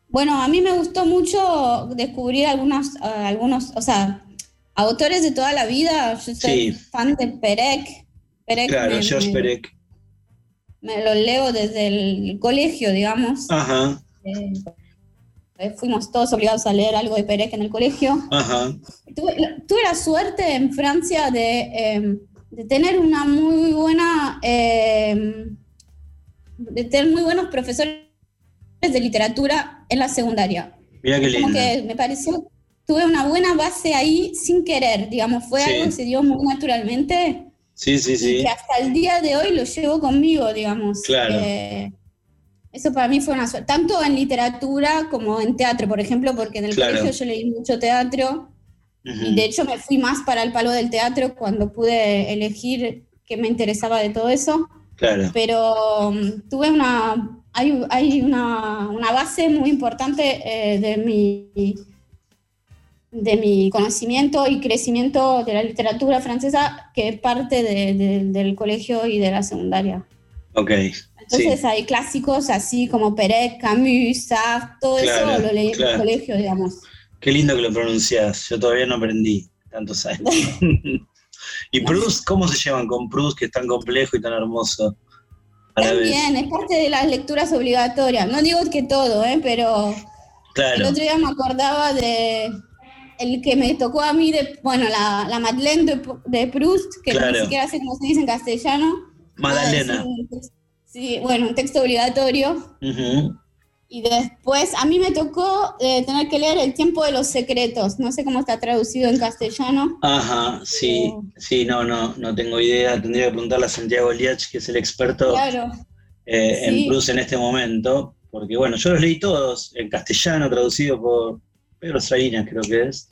bueno, a mí me gustó mucho descubrir algunos, algunos, o sea, autores de toda la vida. Yo soy fan de Perec. Perec claro, Georges Perec. Me lo leo desde el colegio, digamos. Ajá. fuimos todos obligados a leer algo de Perec en el colegio. Ajá. Tuve, tuve la suerte en Francia de em, de tener una muy buena, eh, de tener muy buenos profesores de literatura en la secundaria. Mira qué lindo. que me pareció, tuve una buena base ahí sin querer, digamos, fue algo que se dio muy naturalmente. Sí, sí, sí. Y que hasta el día de hoy lo llevo conmigo, digamos. Claro. Eh, eso para mí fue una suerte, tanto en literatura como en teatro, por ejemplo, porque en el colegio yo leí mucho teatro y de hecho me fui más para el palo del teatro cuando pude elegir qué me interesaba de todo eso. Claro. Pero um, tuve una, hay, hay una, una, base muy importante eh, de, mi, de mi conocimiento y crecimiento de la literatura francesa que parte de, del colegio y de la secundaria. Ok. Entonces hay clásicos así como Perec, Camus, Sartre, todo eso lo leí en el colegio, digamos. Qué lindo que lo pronunciás. Yo todavía no aprendí tantos años. [laughs] ¿Y Proust? ¿Cómo se llevan con Proust, que es tan complejo y tan hermoso? También, es parte de las lecturas obligatorias. No digo que todo, ¿eh? pero el otro día me acordaba de el que me tocó a mí, de, bueno, la, la Madeleine de, Proust, que ni siquiera sé cómo se dice en castellano. Madalena. Sí, bueno, un texto obligatorio. Y después a mí me tocó eh, tener que leer El tiempo de los secretos. No sé cómo está traducido en castellano. Ajá, sí, sí, no, no, no tengo idea. Tendría que preguntarle a Santiago Liach, que es el experto eh, en Bruce en este momento. Porque bueno, yo los leí todos en castellano, traducido por Pedro Salinas, creo que es,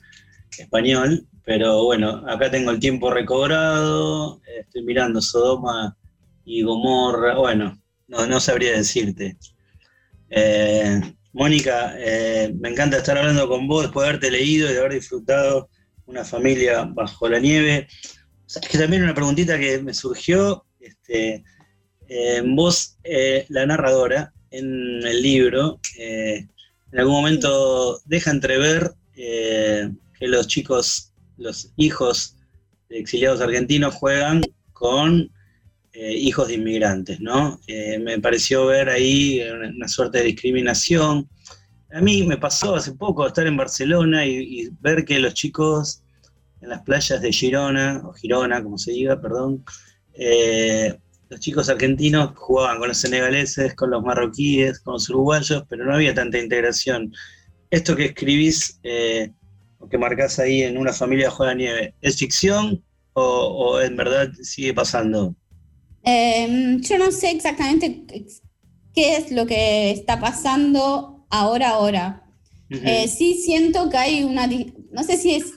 español. Pero bueno, acá tengo el tiempo recobrado. Estoy mirando Sodoma y Gomorra. Bueno, no, sabría decirte. Eh, Mónica, eh, me encanta estar hablando con vos después de haberte leído y de haber disfrutado una familia bajo la nieve. Es que también una preguntita que me surgió, este, eh, vos, la narradora, en el libro, en algún momento deja entrever que los chicos, los hijos de exiliados argentinos juegan con eh, hijos de inmigrantes, ¿no? Eh, me pareció ver ahí una, suerte de discriminación. A mí me pasó hace poco estar en Barcelona y, ver que los chicos en las playas de Girona, o Girona, como se diga, perdón, eh, los chicos argentinos jugaban con los senegaleses, con los marroquíes, con los uruguayos, pero no había tanta integración. Esto que escribís o que marcás ahí en una familia la nieve, ¿es ficción o, o en verdad sigue pasando? Em, yo no sé exactamente qué es lo que está pasando ahora, ahora. Eh, sí siento que hay una, no sé si es,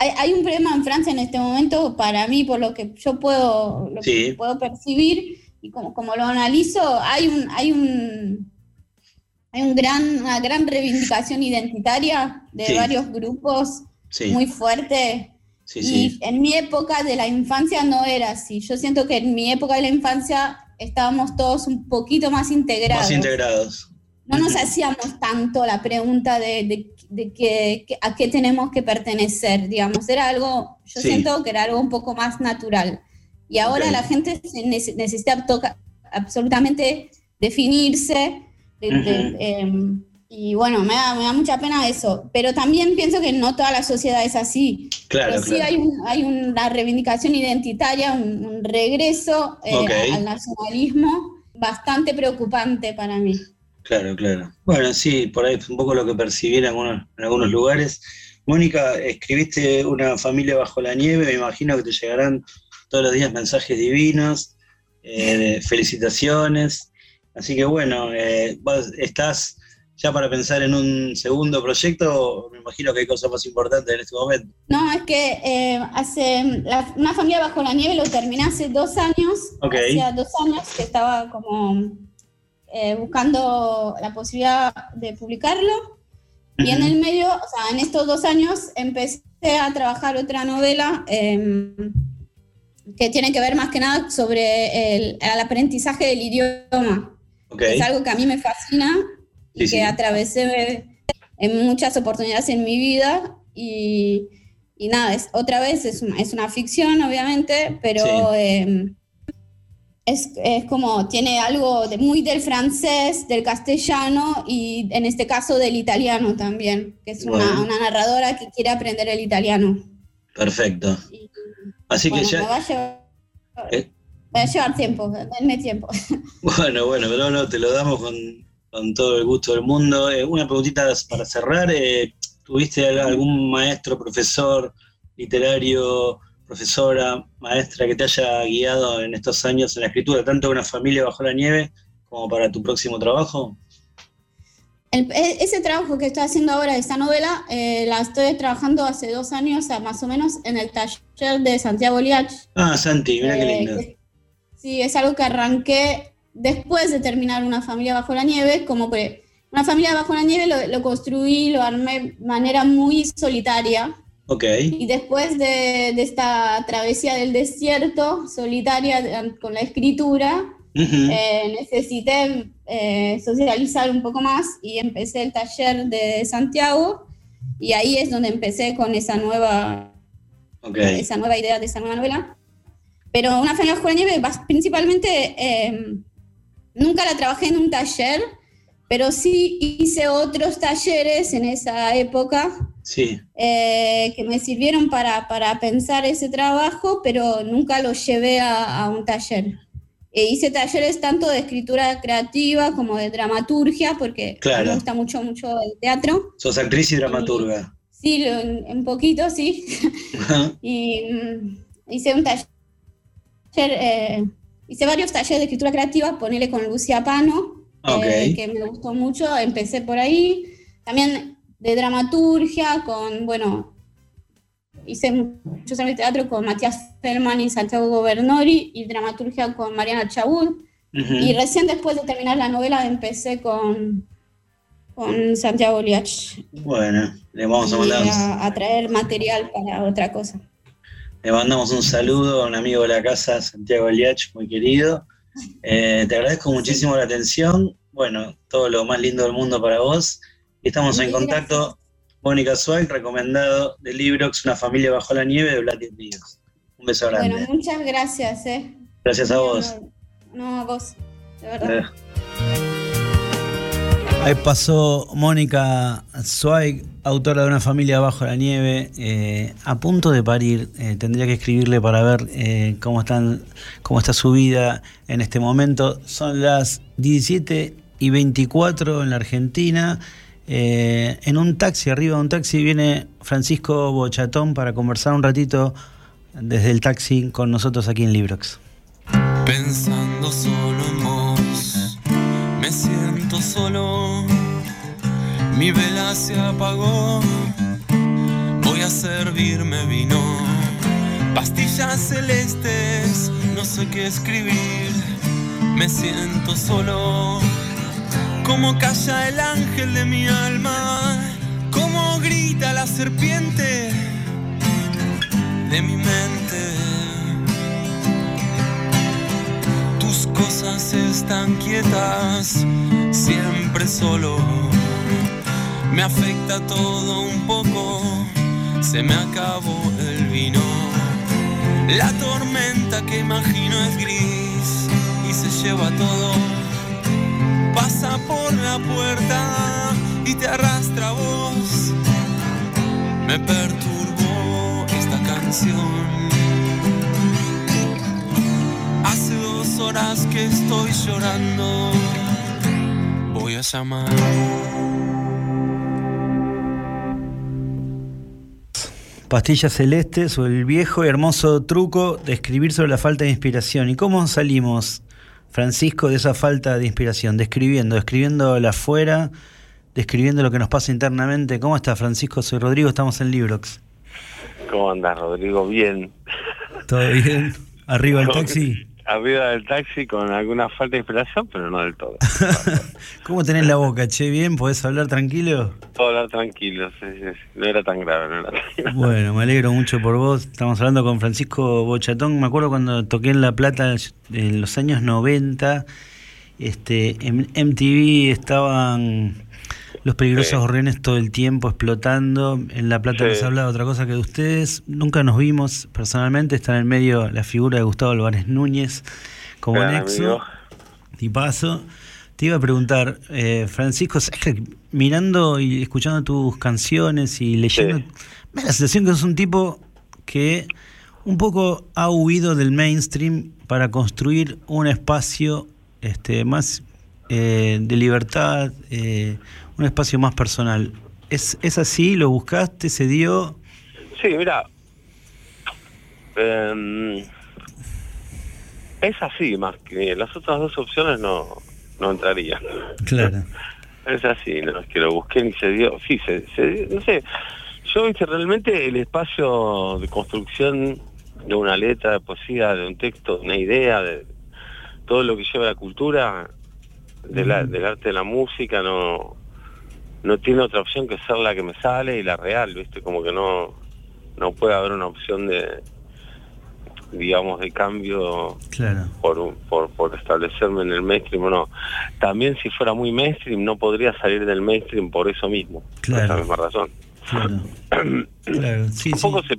eh, hay, un problema en Francia en este momento, para mí, por lo que yo puedo, puedo percibir, y como, como lo analizo, hay un, hay un, hay un gran, una gran reivindicación identitaria de varios grupos muy fuerte. y en mi época de la infancia no era así. Yo siento que en mi época de la infancia estábamos todos un poquito más integrados. Más integrados. No nos hacíamos tanto la pregunta de, que, a qué tenemos que pertenecer, digamos. Era algo, yo siento que era algo un poco más natural. Y ahora la gente necesita absolutamente definirse. Em, y bueno, me da, me da, mucha pena eso. Pero también pienso que no toda la sociedad es así. Claro, sí hay, hay una reivindicación identitaria, un, regreso eh, al nacionalismo bastante preocupante para mí. Claro, claro. Bueno, sí, por ahí es un poco lo que percibí en algunos, en algunos lugares. Mónica, escribiste Una familia bajo la nieve, me imagino que te llegarán todos los días mensajes divinos, eh, felicitaciones. Así que bueno, eh, vos estás ya para pensar en un segundo proyecto, me imagino que hay cosas más importantes en este momento. No, es que eh, hace una familia bajo la nieve lo terminé hace dos años. Hacía dos años que estaba como buscando la posibilidad de publicarlo. Y en el medio, o sea, en estos dos años empecé a trabajar otra novela em, que tiene que ver más que nada sobre el, aprendizaje del idioma. Es algo que a mí me fascina y que atravesé en muchas oportunidades en mi vida y, y nada, es, otra vez es una, es una ficción obviamente, pero em, es, es, como tiene algo de, muy del francés, del castellano y en este caso del italiano también, que es una, una, narradora que quiere aprender el italiano. Perfecto. Así que ya... Me va a llevar, ¿Eh? a llevar tiempo, denme tiempo. [laughs] Bueno, bueno, pero no, te lo damos con, con todo el gusto del mundo. Eh, una preguntita para cerrar. Eh, ¿Tuviste algún maestro, profesor literario, profesora, maestra que te haya guiado en estos años en la escritura, tanto de una familia bajo la nieve como para tu próximo trabajo? E, ese trabajo que estoy haciendo ahora, esta novela, eh, la estoy trabajando hace dos años, más o menos, en el taller de Santiago Liach. Ah, Santi, mira qué eh, lindo. sí, es algo que arranqué después de terminar Una familia bajo la nieve, como que Una familia bajo la nieve lo, construí, lo armé de manera muy solitaria. Ok. Y después de, de esta travesía del desierto, solitaria con la escritura, eh, necesité eh, socializar un poco más y empecé el taller de Santiago y ahí es donde empecé con esa nueva, esa nueva idea de esa nueva novela. Pero una familia la nieve, principalmente, em, nunca la trabajé en un taller, pero sí hice otros talleres en esa época sí. Eh, que me sirvieron para, para, pensar ese trabajo, pero nunca lo llevé a, a un taller. E hice talleres tanto de escritura creativa como de dramaturgia, porque me gusta mucho, mucho el teatro. Sos actriz y dramaturga. sí, un poquito, sí. [laughs] y mm, hice un taller, eh, hice varios talleres de escritura creativa, ponele con Lucia Pano, eh, que me gustó mucho, empecé por ahí. También de dramaturgia, con, bueno, hice muchos años de teatro con Matías Ferman y Santiago Gobernori y dramaturgia con Mariana Chabud. Y recién después de terminar la novela empecé con, con Santiago Liach. Bueno, le vamos a mandar a, traer material para otra cosa. Le mandamos un saludo a un amigo de la casa, Santiago Liach, muy querido. Eh, te agradezco muchísimo la atención. Bueno, todo lo más lindo del mundo para vos. Estamos en contacto. Mónica Suárez, recomendado del libro Una familia bajo la nieve de Vlad Díaz. Un beso grande. Bueno, muchas gracias. Eh. Gracias a vos. No, a vos, de verdad. Eh. Ahí pasó Mónica Zweig, autora de Una familia bajo la nieve, eh, a punto de parir. Eh, tendría que escribirle para ver cómo, están, cómo está su vida en este momento. Son las 17 y 24 en la Argentina. Eh, en un taxi, arriba de un taxi, viene Francisco Bochatón para conversar un ratito desde el taxi con nosotros aquí en Librox. Pensando solo en vos, me siento solo, mi vela se apagó, voy a servirme vino, pastillas celestes, no sé qué escribir me siento solo. Como calla el ángel de mi alma, como grita la serpiente de mi mente. Tus cosas están quietas, siempre solo. Me afecta todo un poco, se me acabó el vino. La tormenta que imagino es gris y se lleva todo. Pasa por la puerta y te arrastra a vos. Me perturbó esta canción. Hace dos horas que estoy llorando. Voy a llamar. Pastillas celestes o el viejo y hermoso truco de escribir sobre la falta de inspiración. ¿Y cómo salimos, Francisco, de esa falta de inspiración? Describiendo, describiendo la afuera, describiendo lo que nos pasa internamente. ¿Cómo está, Francisco? Soy Rodrigo, estamos en Librox. ¿Cómo andas, Rodrigo? Bien. ¿Todo bien? ¿Arriba el taxi? Arriba del taxi con alguna falta de inspiración, pero no del todo. [laughs] ¿Cómo tenés la boca, che? ¿Bien? ¿Podés hablar tranquilo? Puedo hablar tranquilo, sí, sí, no era tan grave. No era tan grave. [laughs] Bueno, me alegro mucho por vos. Estamos hablando con Francisco Bochatón. Me acuerdo cuando toqué en La Plata en los años 90. Este, en MTV estaban los peligrosos Sí. todo el tiempo explotando. En La Plata Sí. no se habla de otra cosa que de ustedes. Nunca nos vimos personalmente. Está en el medio la figura de Gustavo Álvarez Núñez como Gran. Y paso. Te iba a preguntar, eh, Francisco, ¿sabes que mirando y escuchando tus canciones y leyendo, me da la sensación que es un tipo que un poco ha huido del mainstream para construir un espacio este, más eh, de libertad, eh, un espacio más personal. ¿Es, ¿Es así? ¿Lo buscaste? ¿Se dio? Sí, mira. em, es así más que las otras dos opciones no, no entrarían. Claro. [laughs] Es así, no es que lo busqué ni se dio. Sí, se, se no sé. Yo, viste, realmente el espacio de construcción de una letra, de poesía, de un texto, de una idea, de todo lo que lleva la cultura, de la- Ujú. del arte de la música, no no tiene otra opción que ser la que me sale y la real, viste, como que no no puede haber una opción de digamos de cambio Claro. por, por, por establecerme en el mainstream o no. También si fuera muy mainstream no podría salir del mainstream por eso mismo, por Claro. esa misma razón. Claro. [clears throat] Claro, sí, un poco se,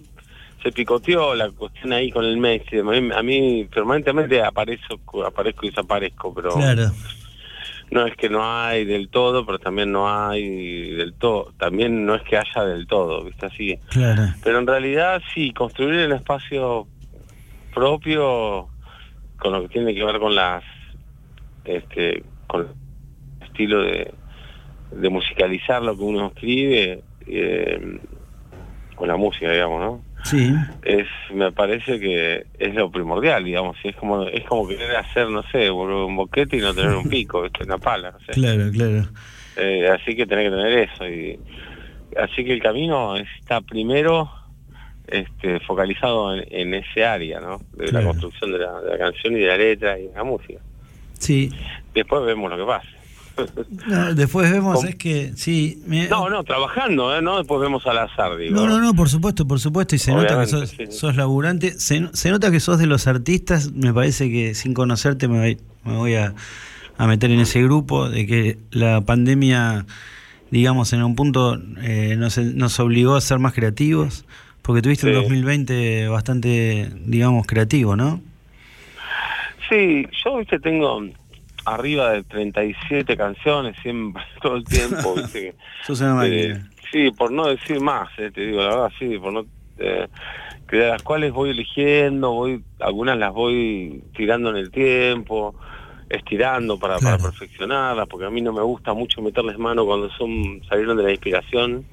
se picoteó la cuestión ahí con el mainstream. A mí, a mí permanentemente aparezco, aparezco y desaparezco, pero Claro. No es que no hay del todo, pero también no hay del todo. También no es que haya del todo, ¿viste? Así. Claro. Pero en realidad sí, construir el espacio propio con lo que tiene que ver con las este con el estilo de, de musicalizar lo que uno escribe eh, con la música digamos no Sí. es me parece que es lo primordial digamos es como es como querer hacer no sé un boquete y no tener un pico una pala no sé Claro, claro. eh, así que tenés que tener eso y así que el camino está primero este, focalizado en, en ese área ¿no? de la construcción de la, de la canción y de la letra y de la música Sí. después vemos lo que pasa No, después vemos, ¿Cómo? es que sí. me- no no trabajando ¿eh? no después vemos al azar digo No, no, no, por supuesto, por supuesto, y se nota que sos, sí. sos laburante, se, se nota que sos de los artistas, me parece que sin conocerte me, voy- me voy a, a meter en ese grupo, de que la pandemia, digamos, en un punto eh, nos, nos obligó a ser más creativos, porque tuviste un Sí. 2020 bastante, digamos, creativo, ¿no? Sí, yo viste tengo arriba de 37 canciones siempre, [laughs] todo el tiempo, [laughs] viste Eh, sí, por no decir más, eh, te digo la verdad, sí, por no eh, que de las cuales voy eligiendo, voy algunas las voy tirando en el tiempo, estirando para, para perfeccionarlas, porque a mí no me gusta mucho meterles mano cuando son salieron de la inspiración,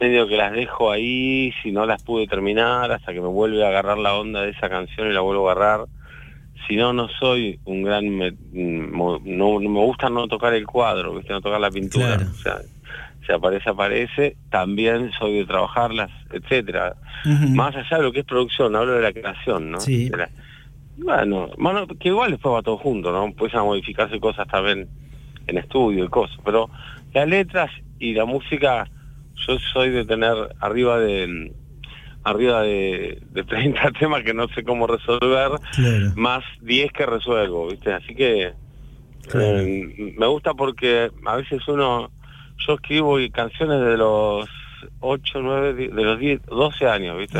medio que las dejo ahí, si no las pude terminar, hasta que me vuelve a agarrar la onda de esa canción y la vuelvo a agarrar. Si no, no soy un gran... me- no, no me gusta no tocar el cuadro, ¿viste? no tocar la pintura. Claro. O sea, si aparece, aparece. También soy de trabajarlas, etcétera. Más allá de lo que es producción, hablo de la creación, ¿no? Sí. De la- Bueno, bueno, que igual después va todo junto, ¿no? A modificarse cosas también en estudio y cosas, pero las letras y la música, yo soy de tener arriba de arriba de, de 30 [laughs] temas que no sé cómo resolver, más 10 que resuelvo, ¿viste? Así que eh, me gusta porque a veces uno, yo escribo canciones de los 8, 9, de los 10, 12 años, ¿viste?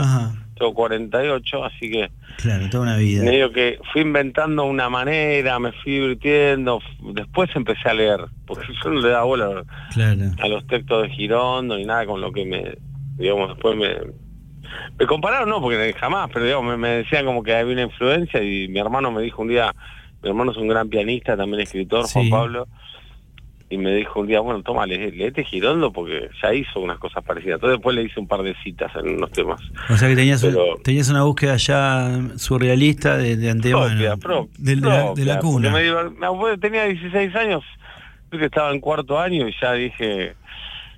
Tengo 48, así que... Claro, toda una vida. Medio que fui inventando una manera, me fui divirtiendo, después empecé a leer, porque [laughs] yo no le daba bola a los textos de Girondo ni nada con lo que me, digamos, después me... Me compararon, no, porque jamás, pero digamos, me, decían como que había una influencia y mi hermano me dijo un día, mi hermano es un gran pianista, también escritor, Juan Pablo, y me dijo un día, bueno, toma, leete Girondo porque ya hizo unas cosas parecidas. Entonces después le hice un par de citas en unos temas. O sea que tenías, tenías una búsqueda ya surrealista de, de antemano. de, la, cuna. tenía 16 años, creo que estaba en cuarto año y ya dije,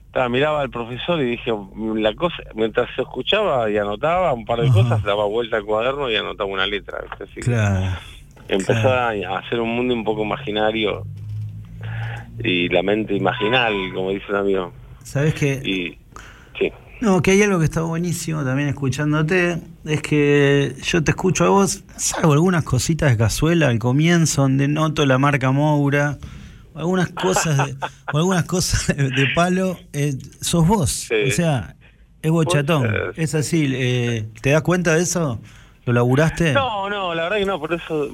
estaba, miraba al profesor y dije, la cosa, mientras se escuchaba y anotaba un par de cosas, daba vuelta al cuaderno y anotaba una letra. claro. Empezó a hacer un mundo un poco imaginario y la mente imaginal, como dice un amigo. ¿Sabes qué? Y, sí. No, que hay algo que está buenísimo también escuchándote, es que yo te escucho a vos, salvo algunas cositas de cazuela al comienzo, donde noto la marca Moura, algunas cosas de, o algunas cosas de, palo, eh, sos vos, o sea, es bochatón, es así, eh, ¿te das cuenta de eso? ¿Lo laburaste? No, no, la verdad que no, por eso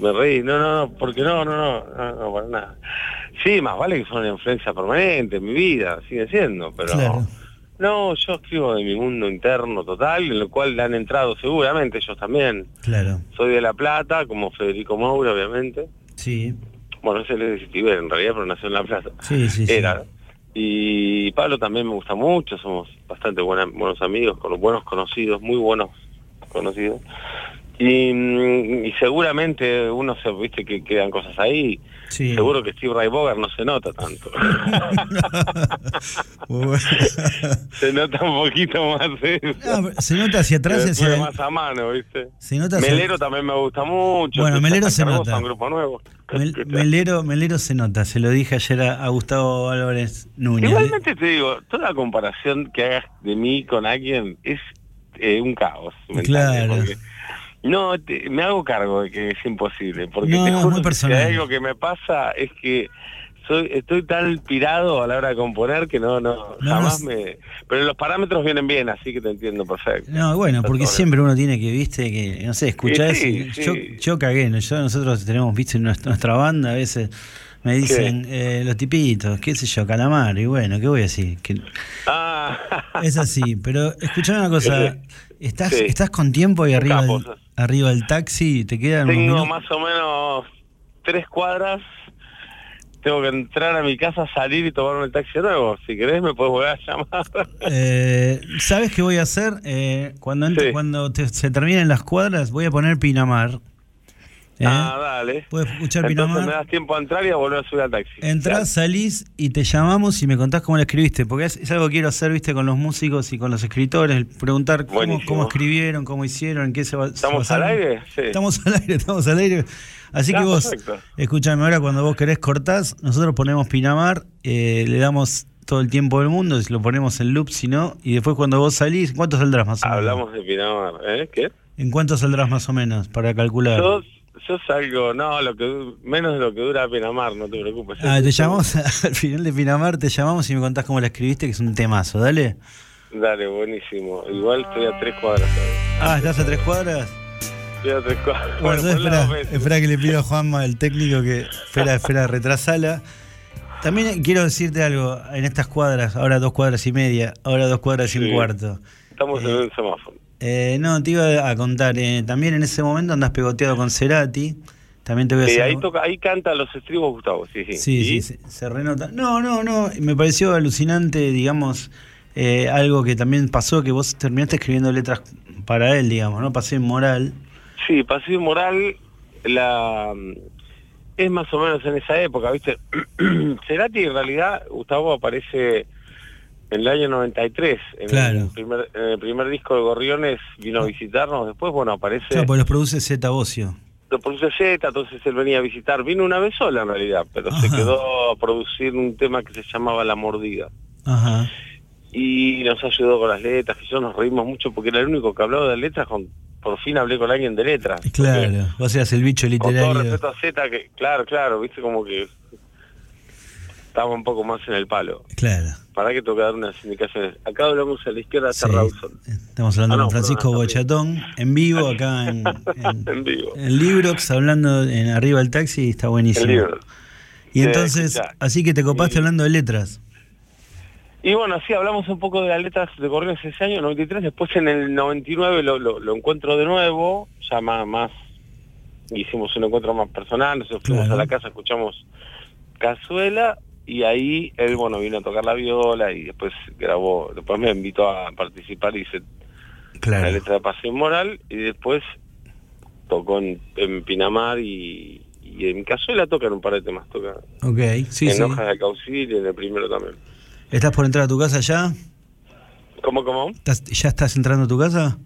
me reí, no, no, no, porque no, no, no, no, no para nada. Sí, más vale que son una influencia permanente en mi vida, sigue siendo, pero... No, yo escribo de mi mundo interno total, en lo cual le han entrado seguramente ellos también. Claro. Soy de La Plata, como Federico Moura, obviamente. Sí. Bueno, ese es de Citiber, en realidad, pero nació en La Plata. Sí, sí, Era. Y Pablo también me gusta mucho, somos bastante buenos amigos, con buenos conocidos, muy buenos conocidos. Y, y, seguramente uno se viste que quedan cosas ahí. Seguro que Steve Ray Bogart no se nota tanto. [laughs] [laughs] se nota un poquito más. se nota hacia atrás y hacia más a mano, ¿viste? Melero también me gusta mucho. Bueno, Melero se nota. Un grupo nuevo. [laughs] Melero, Melero se nota, se lo dije ayer a, Gustavo Álvarez Núñez. Igualmente te digo, toda comparación que hagas de mí con alguien es eh, un caos. Claro. No, me hago cargo de que es imposible, porque te juro que algo que me pasa es que soy estoy tan pirado a la hora de componer que no, no, jamás me... Pero los parámetros vienen bien, así que te entiendo perfecto. No, bueno, porque siempre uno tiene que, viste, que, no sé, escuchar Yo, yo cagué, yo, nosotros tenemos, viste, nuestra, nuestra banda a veces me dicen eh, los tipitos, qué sé yo, calamar, y bueno, ¿qué voy a decir? Que... Ah. Es así, pero escuchame una cosa, ¿estás, ¿estás con tiempo ahí arriba del, arriba del taxi? ¿Te quedan Tengo más o menos tres cuadras, tengo que entrar a mi casa, salir y tomarme el taxi nuevo. Si querés me puedes volver a llamar. Eh, ¿Sabes qué voy a hacer? Eh, cuando cuando se terminen las cuadras voy a poner Pinamar. ¿Eh? Ah, dale. Puedes escuchar Entonces me das tiempo a entrar y a volver a subir al taxi. Entrás, salís y te llamamos y me contás cómo la escribiste, porque es, algo que quiero hacer, viste, con los músicos y con los escritores, preguntar cómo, cómo, escribieron, cómo hicieron, en qué se va ¿Estamos al aire? Sí. Estamos al aire, estamos al aire. Así que vos, escúchame ahora, cuando vos querés cortás, nosotros ponemos Pinamar, eh, le damos todo el tiempo del mundo, lo ponemos en loop, si no, y después cuando vos salís, ¿cuánto saldrás más o menos? Hablamos de Pinamar, ¿eh? ¿Qué? ¿En cuánto saldrás más o menos para calcular? yo salgo, no, lo que menos de lo que dura Pinamar, no te preocupes. Ah, te llamamos [laughs] al final de Pinamar, te llamamos y me contás cómo la escribiste, que es un temazo, dale. Dale, buenísimo. Igual estoy a tres cuadras. Ah, ¿estás a tres cuadras? Estoy a tres cuadras. Bueno, espera, espera que le pido a Juanma, el técnico, que espera, espera, retrasala. También quiero decirte algo, en estas cuadras, ahora dos cuadras y media, ahora dos cuadras y un cuarto. Estamos en un semáforo. Eh, no, te iba a contar, eh, también en ese momento andas pegoteado con Cerati. También te voy a sí, ahí, toca, ahí canta los estribos Gustavo, sí, sí. Sí, sí, se renota. No, no, no, me pareció alucinante, digamos, eh, algo que también pasó, que vos terminaste escribiendo letras para él, digamos, ¿no? Paseo Moral. Sí, Paseo Moral, la es más o menos en esa época, ¿viste? [clears throat] Cerati en realidad, Gustavo aparece en el año 93. En, Claro. el primer, en el primer disco de Gorriones vino a visitarnos, después, bueno, aparece... Claro, pues los produce Z Bocio. lo produce Z, entonces él venía a visitar. Vino una vez sola en realidad, pero se quedó a producir un tema que se llamaba La Mordida. Ajá. Y nos ayudó con las letras, que yo nos reímos mucho porque era el único que hablaba de letras. Con, por fin hablé con alguien de letras. Claro, vos eras el bicho Con todo literario. respeto a Z, que claro, claro, viste como que estaba un poco más en el palo. Claro. Para que que dar unas indicaciones. Acá hablamos a la izquierda está Sí. Rawson. Estamos hablando Ah, no, con Francisco perdón, Bochatón en vivo acá en, [laughs] en, en vivo. en Librox, hablando en arriba del taxi, está buenísimo. Y Sí, entonces, escuchá. así que te copaste hablando de letras. Y bueno, sí, hablamos un poco de las letras de Correos ese año, 93, después en el 99 lo, lo, lo encuentro de nuevo, ya más, más, hicimos un encuentro más personal, nosotros fuimos Claro. a la casa, escuchamos Cazuela, y ahí él, bueno, vino a tocar la viola y después grabó, después me invitó a participar y hice la letra de Pasión Moral, y después tocó en, en Pinamar y, y en Cazuela toca en un par de temas, toca Ok, sí, en sí. Hojas de Caucil y en el primero también. ¿Estás por entrar a tu casa ya? ¿Cómo, cómo? ¿Estás- ¿Ya estás entrando a tu casa?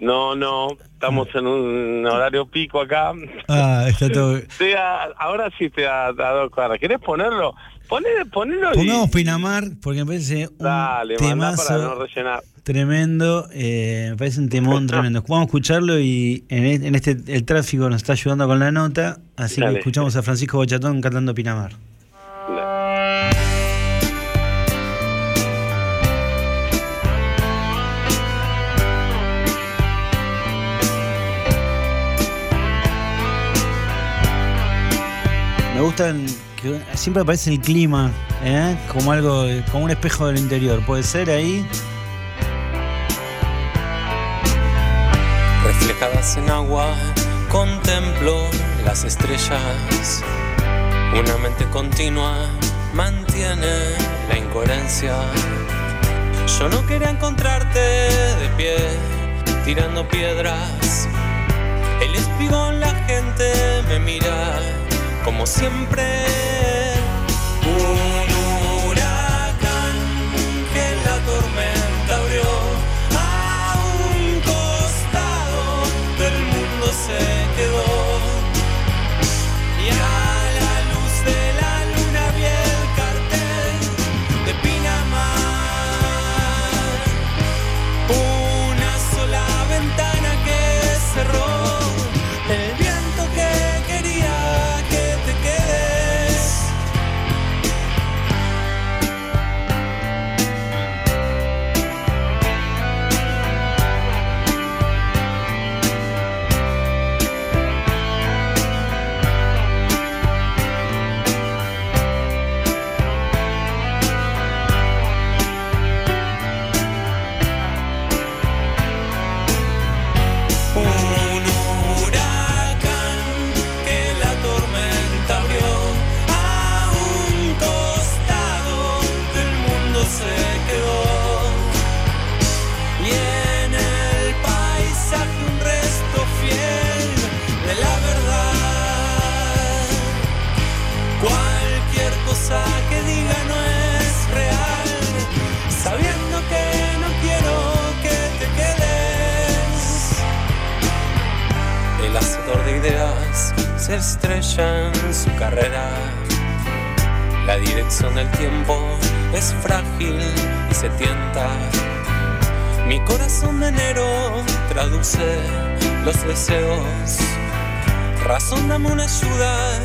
No, no, estamos en un horario pico acá. Ah, está todo... Estoy [laughs] a- ahora sí estoy a, a dos cuadras. ¿Querés ponerlo? Ponelo y... Pongamos Pinamar, porque me parece un Dale, mandá para temazo no rellenar. tremendo. eh, me parece un temón [laughs] tremendo. Vamos a escucharlo y en, e- en este el tráfico nos está ayudando con la nota, así Dale. que escuchamos a Francisco Bochatón cantando Pinamar. Me gustan que siempre aparece el clima, ¿eh? como algo, como un espejo del interior. ¿Puede ser ahí? Reflejadas en agua, contemplo las estrellas. Una mente continua mantiene la incoherencia. Yo no quería encontrarte de pie, tirando piedras. El espigón, la gente me mira como siempre. Razón dame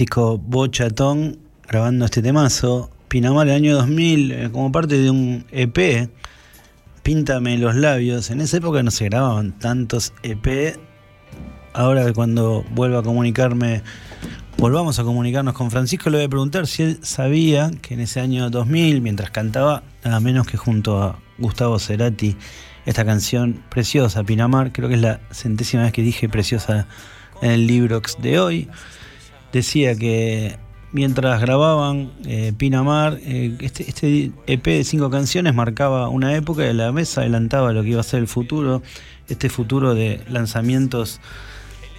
Francisco Bochatón grabando este temazo. Pinamar el año 2000, eh, como parte de un EP. Píntame los labios. En esa época no se grababan tantos EP. Ahora cuando vuelva a comunicarme, volvamos a comunicarnos con Francisco, le voy a preguntar si él sabía que en ese año 2000, mientras cantaba, nada menos que junto a Gustavo Cerati, esta canción preciosa, Pinamar, creo que es la centésima vez que dije preciosa en el Librox de hoy, decía que mientras grababan eh, Pinamar, eh, este, este EP de cinco canciones marcaba una época y la vez adelantaba lo que iba a ser el futuro, este futuro de lanzamientos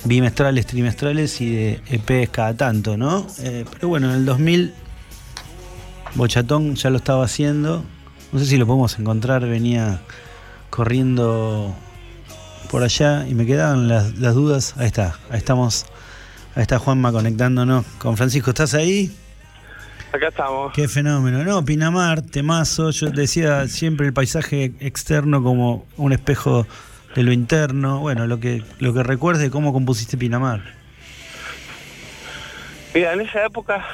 bimestrales, trimestrales y de EPs cada tanto, ¿no? Eh, pero bueno, en el 2000 Bochatón ya lo estaba haciendo, no sé si lo podemos encontrar, venía corriendo por allá y me quedaban las, las dudas, ahí está, ahí estamos Ahí está Juanma conectándonos con Francisco. ¿Estás ahí? Acá estamos. Qué fenómeno. No, Pinamar, temazo. Yo decía siempre el paisaje externo como un espejo de lo interno. Bueno, lo que, lo que recuerdes de cómo compusiste Pinamar. Mira, en esa época,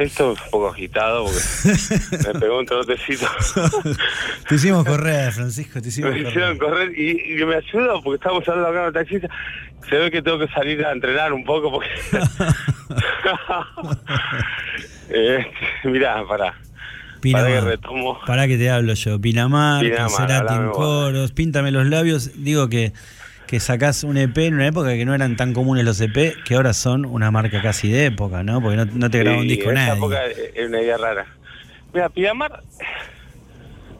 esto es un poco agitado porque [laughs] me pegó un trotecito. [laughs] te hicimos correr, Francisco, te hicimos me correr. hicieron correr y, y me ayudó porque estamos hablando acá con taxista. Se ve que tengo que salir a entrenar un poco porque... [laughs] eh, mirá, para. Para que retomo. Pará que te hablo yo. Pinamar, Pinamar, Cerati en coros, píntame los labios. Digo que, que sacás un EP en una época que no eran tan comunes los EP, que ahora son una marca casi de época, ¿no? Porque no, no te graba un disco en esa nadie. época era una idea rara. Mira, Pinamar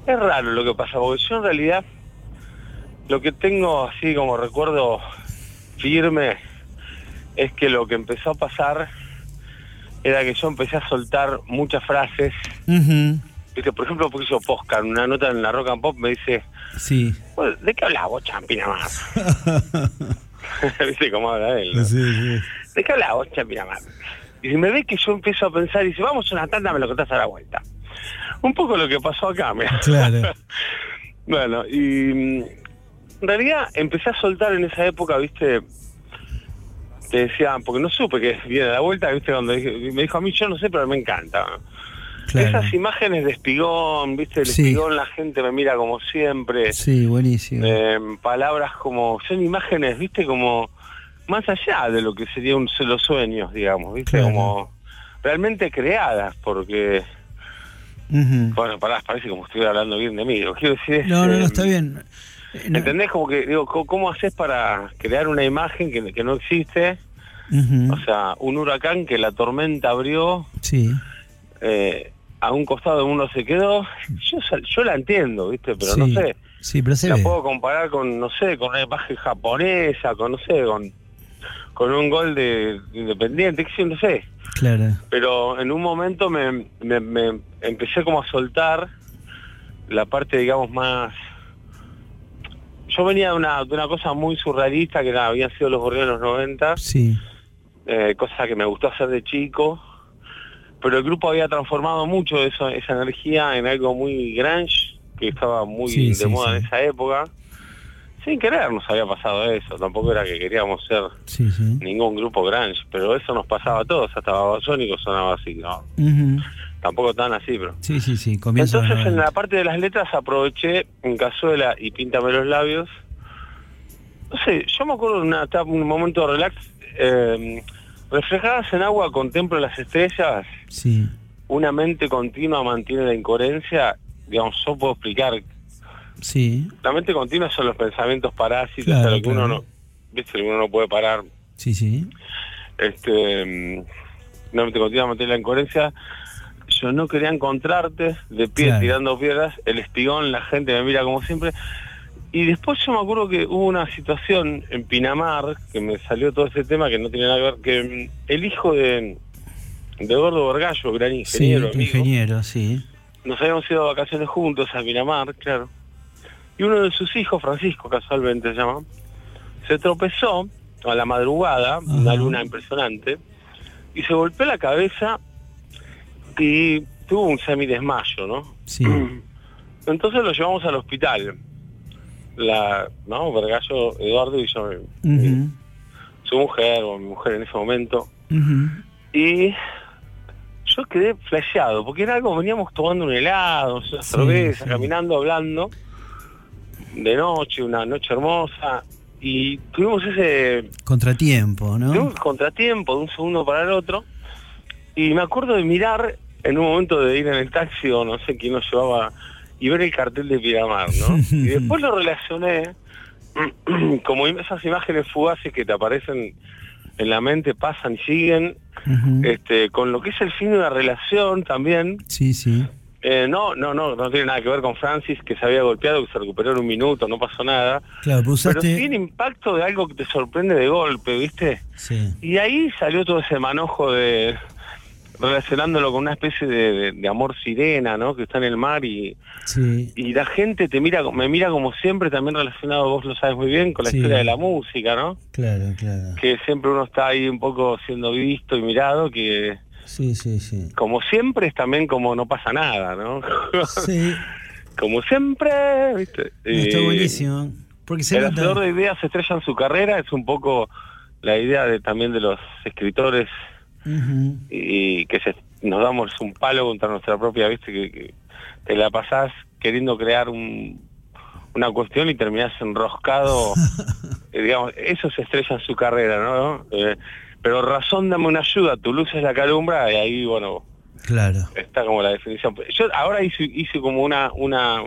es raro lo que pasa, porque yo en realidad lo que tengo así como recuerdo firme es que lo que empezó a pasar era que yo empecé a soltar muchas frases. Viste, por ejemplo, porque yo Posca, una nota en la Rock and Pop me dice, Sí. "Bueno, ¿de qué hablas vos, Champ, Pinamar? [laughs] ¿Viste cómo habla él? no? Sí, sí. ¿De qué hablas vos, Champ, Pinamar? Y si me ve que yo empiezo a pensar y dice, vamos a una tanda, me lo contás a la vuelta. Un poco lo que pasó acá, mira. Claro. [laughs] bueno, y mm, en realidad empecé a soltar en esa época, viste, te decían, porque no supe que viene a la vuelta, viste, cuando dije- me dijo a mí, yo no sé, pero me encanta. Claro. Esas imágenes de espigón, viste, el Sí. espigón la gente me mira como siempre. Sí, buenísimo. Eh, palabras como, son imágenes, viste, como más allá de lo que sería un los sueños, digamos, viste, Claro. como realmente creadas, porque, Ujú. bueno, pará, parece como estuviera hablando bien de mí, quiero decir No, no, no, está bien. Eh, no- ¿entendés? Como que, digo, ¿cómo haces para crear una imagen que, que no existe? O sea, un huracán que la tormenta abrió, Sí. eh, a un costado de uno se quedó, yo, yo la entiendo, viste, pero no sé. Sí, pero se la ve. puedo comparar con, no sé, con una imagen japonesa, con, no sé, con, con un gol de de Independiente, que sí, no sé. Claro. Pero en un momento me, me- me empecé como a soltar la parte, digamos, más... Yo venía de una, de una cosa muy surrealista, que era, habían sido los gorriones de los 90, Sí. eh, cosa que me gustó hacer de chico, pero el grupo había transformado mucho eso, esa energía en algo muy grunge, que estaba muy Sí, de sí, moda sí. en esa época. Sin querer nos había pasado eso, tampoco era que queríamos ser ningún grupo grunge, pero eso nos pasaba a todos, hasta Babasónico sonaba así, ¿no? Tampoco tan así, pero... Sí, sí, sí. Comienzo Entonces en 90. la parte de las letras aproveché en Cazuela y Píntame los labios. No sé, yo me acuerdo de una un momento de relax. eh, reflejadas en agua contemplo las estrellas, Sí. una mente continua mantiene la incoherencia. Digamos, yo puedo explicar. Sí. La mente continua son los pensamientos parásitos, Claro, lo que uno no, viste, uno no puede parar. Sí, sí. Este, mm, una mente continua mantiene la incoherencia. Yo no quería encontrarte de pie Claro. tirando piedras, el espigón, la gente me mira como siempre. Y después yo me acuerdo que hubo una situación en Pinamar, que me salió todo ese tema que no tiene nada que ver, que mm, el hijo de, de Gordo Vergallo, gran Sí, ingeniero, amigo, ingeniero, sí. nos habíamos ido de vacaciones juntos a Pinamar, claro. Y uno de sus hijos, Francisco casualmente se llama, se tropezó a la madrugada, una luna impresionante, y se golpeó la cabeza y tuvo un semidesmayo, ¿no? Sí. [clears throat] Entonces lo llevamos al hospital. La, ¿no? Vergallo, Eduardo y yo, su mujer o mi mujer en ese momento. Y yo quedé flasheado, porque era algo, veníamos tomando un helado, una cerveza, caminando, hablando, de noche, una noche hermosa, y tuvimos ese Contratiempo, ¿no? un contratiempo de un segundo para el otro, y me acuerdo de mirar en un momento de ir en el taxi o no sé quién nos llevaba y ver el cartel de Piramar, ¿no? [laughs] y después lo relacioné [clears throat] como esas imágenes fugaces que te aparecen en la mente, pasan y siguen, este, con lo que es el fin de una relación también. Sí, sí. Eh, no, no, no, no tiene nada que ver con Francis, que se había golpeado, que se recuperó en un minuto, no pasó nada. Claro, pero Pero usaste... sí el impacto de algo que te sorprende de golpe, ¿viste? Sí. Y ahí salió todo ese manojo de relacionándolo con una especie de, de- de amor sirena, ¿no? Que está en el mar y, Sí. y la gente te mira, me mira como siempre, también relacionado, vos lo sabes muy bien, con la Sí. historia de la música, ¿no? Claro, claro. Que siempre uno está ahí un poco siendo visto y mirado, que Sí, sí, sí. como siempre es también como no pasa nada, ¿no? [laughs] Sí. como siempre, ¿viste? Está Eh, buenísimo. Porque se el hacedor de ideas estrella en su carrera es un poco la idea de también de los escritores Y que se, nos damos un palo contra nuestra propia, viste, que, que te la pasás queriendo crear un, una cuestión y terminás enroscado, [laughs] eh, digamos, eso se estrella en su carrera, ¿no? Eh, pero razón, dame una ayuda, tu luz es la que alumbra y ahí, bueno, Claro. está como la definición. Yo ahora hice, hice como una, una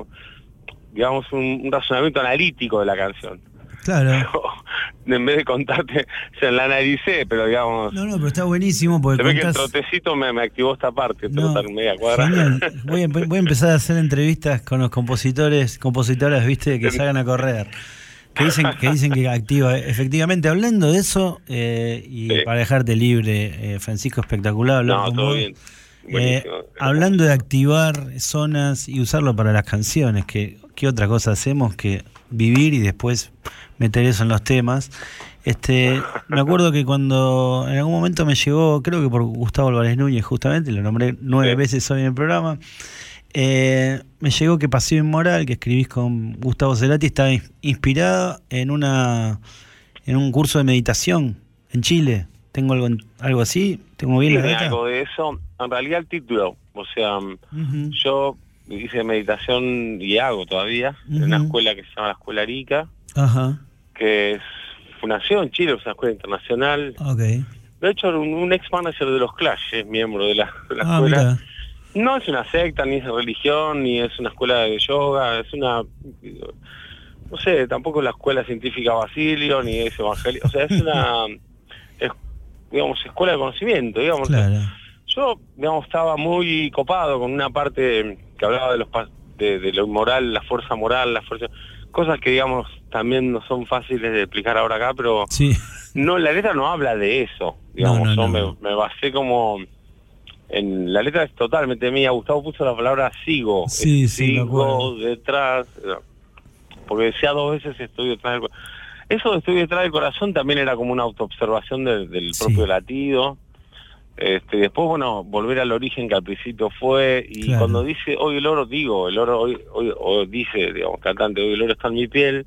digamos, un, un razonamiento analítico de la canción. Claro. En vez de contarte, se la analicé, pero digamos... No, no, pero está buenísimo porque Se ve que el trotecito me, me activó esta parte, No, media cuadra. [laughs] Voy a, voy a empezar a hacer entrevistas con los compositores, compositoras, viste, que salgan a correr. Que dicen que dicen que activa. Efectivamente, hablando de eso, eh, y para dejarte libre, eh, Francisco, espectacular No, todo vos. bien. Eh, hablando de activar zonas y usarlo para las canciones, que ¿qué otra cosa hacemos que vivir y después meter eso en los temas? Este, me acuerdo que cuando en algún momento me llegó, creo que por Gustavo Álvarez Núñez justamente, lo nombré nueve veces hoy en el programa, eh, me llegó que Paseo Inmoral, que escribís con Gustavo Cerati, está in- inspirado en una en un curso de meditación en Chile. ¿Tengo algo, algo así? ¿Tengo bien la algo de eso. En realidad el título, o sea, Ujú. yo hice meditación y hago todavía en una escuela que se llama la Escuela Arica, Ajá, que es nació en Chile, es una escuela internacional. ok. De hecho, un, un ex manager de los Clash es miembro de la, de la Ah, escuela. mira. No es una secta, ni es religión, ni es una escuela de yoga, es una, no sé, tampoco la escuela científica Basilio, ni es evangélico, o sea, es una, [laughs] es, digamos, escuela de conocimiento, digamos. Claro. Yo, digamos, estaba muy copado con una parte que hablaba de los de, de lo moral, la fuerza moral, la fuerza, cosas que, digamos, también no son fáciles de explicar ahora acá, pero Sí. no, la letra no habla de eso, digamos, No, no, yo no. Me, me basé como en la letra es totalmente mía, Gustavo puso la palabra sigo, Sí, sí, sigo acuerdo. detrás, porque decía dos veces estoy detrás del Eso de estoy detrás del corazón también era como una autoobservación del, del propio latido. Este, después, bueno, volver al origen que al principio fue, y Claro. cuando dice hoy el oro, digo, el oro hoy, hoy o dice, digamos, cantante, hoy el oro está en mi piel,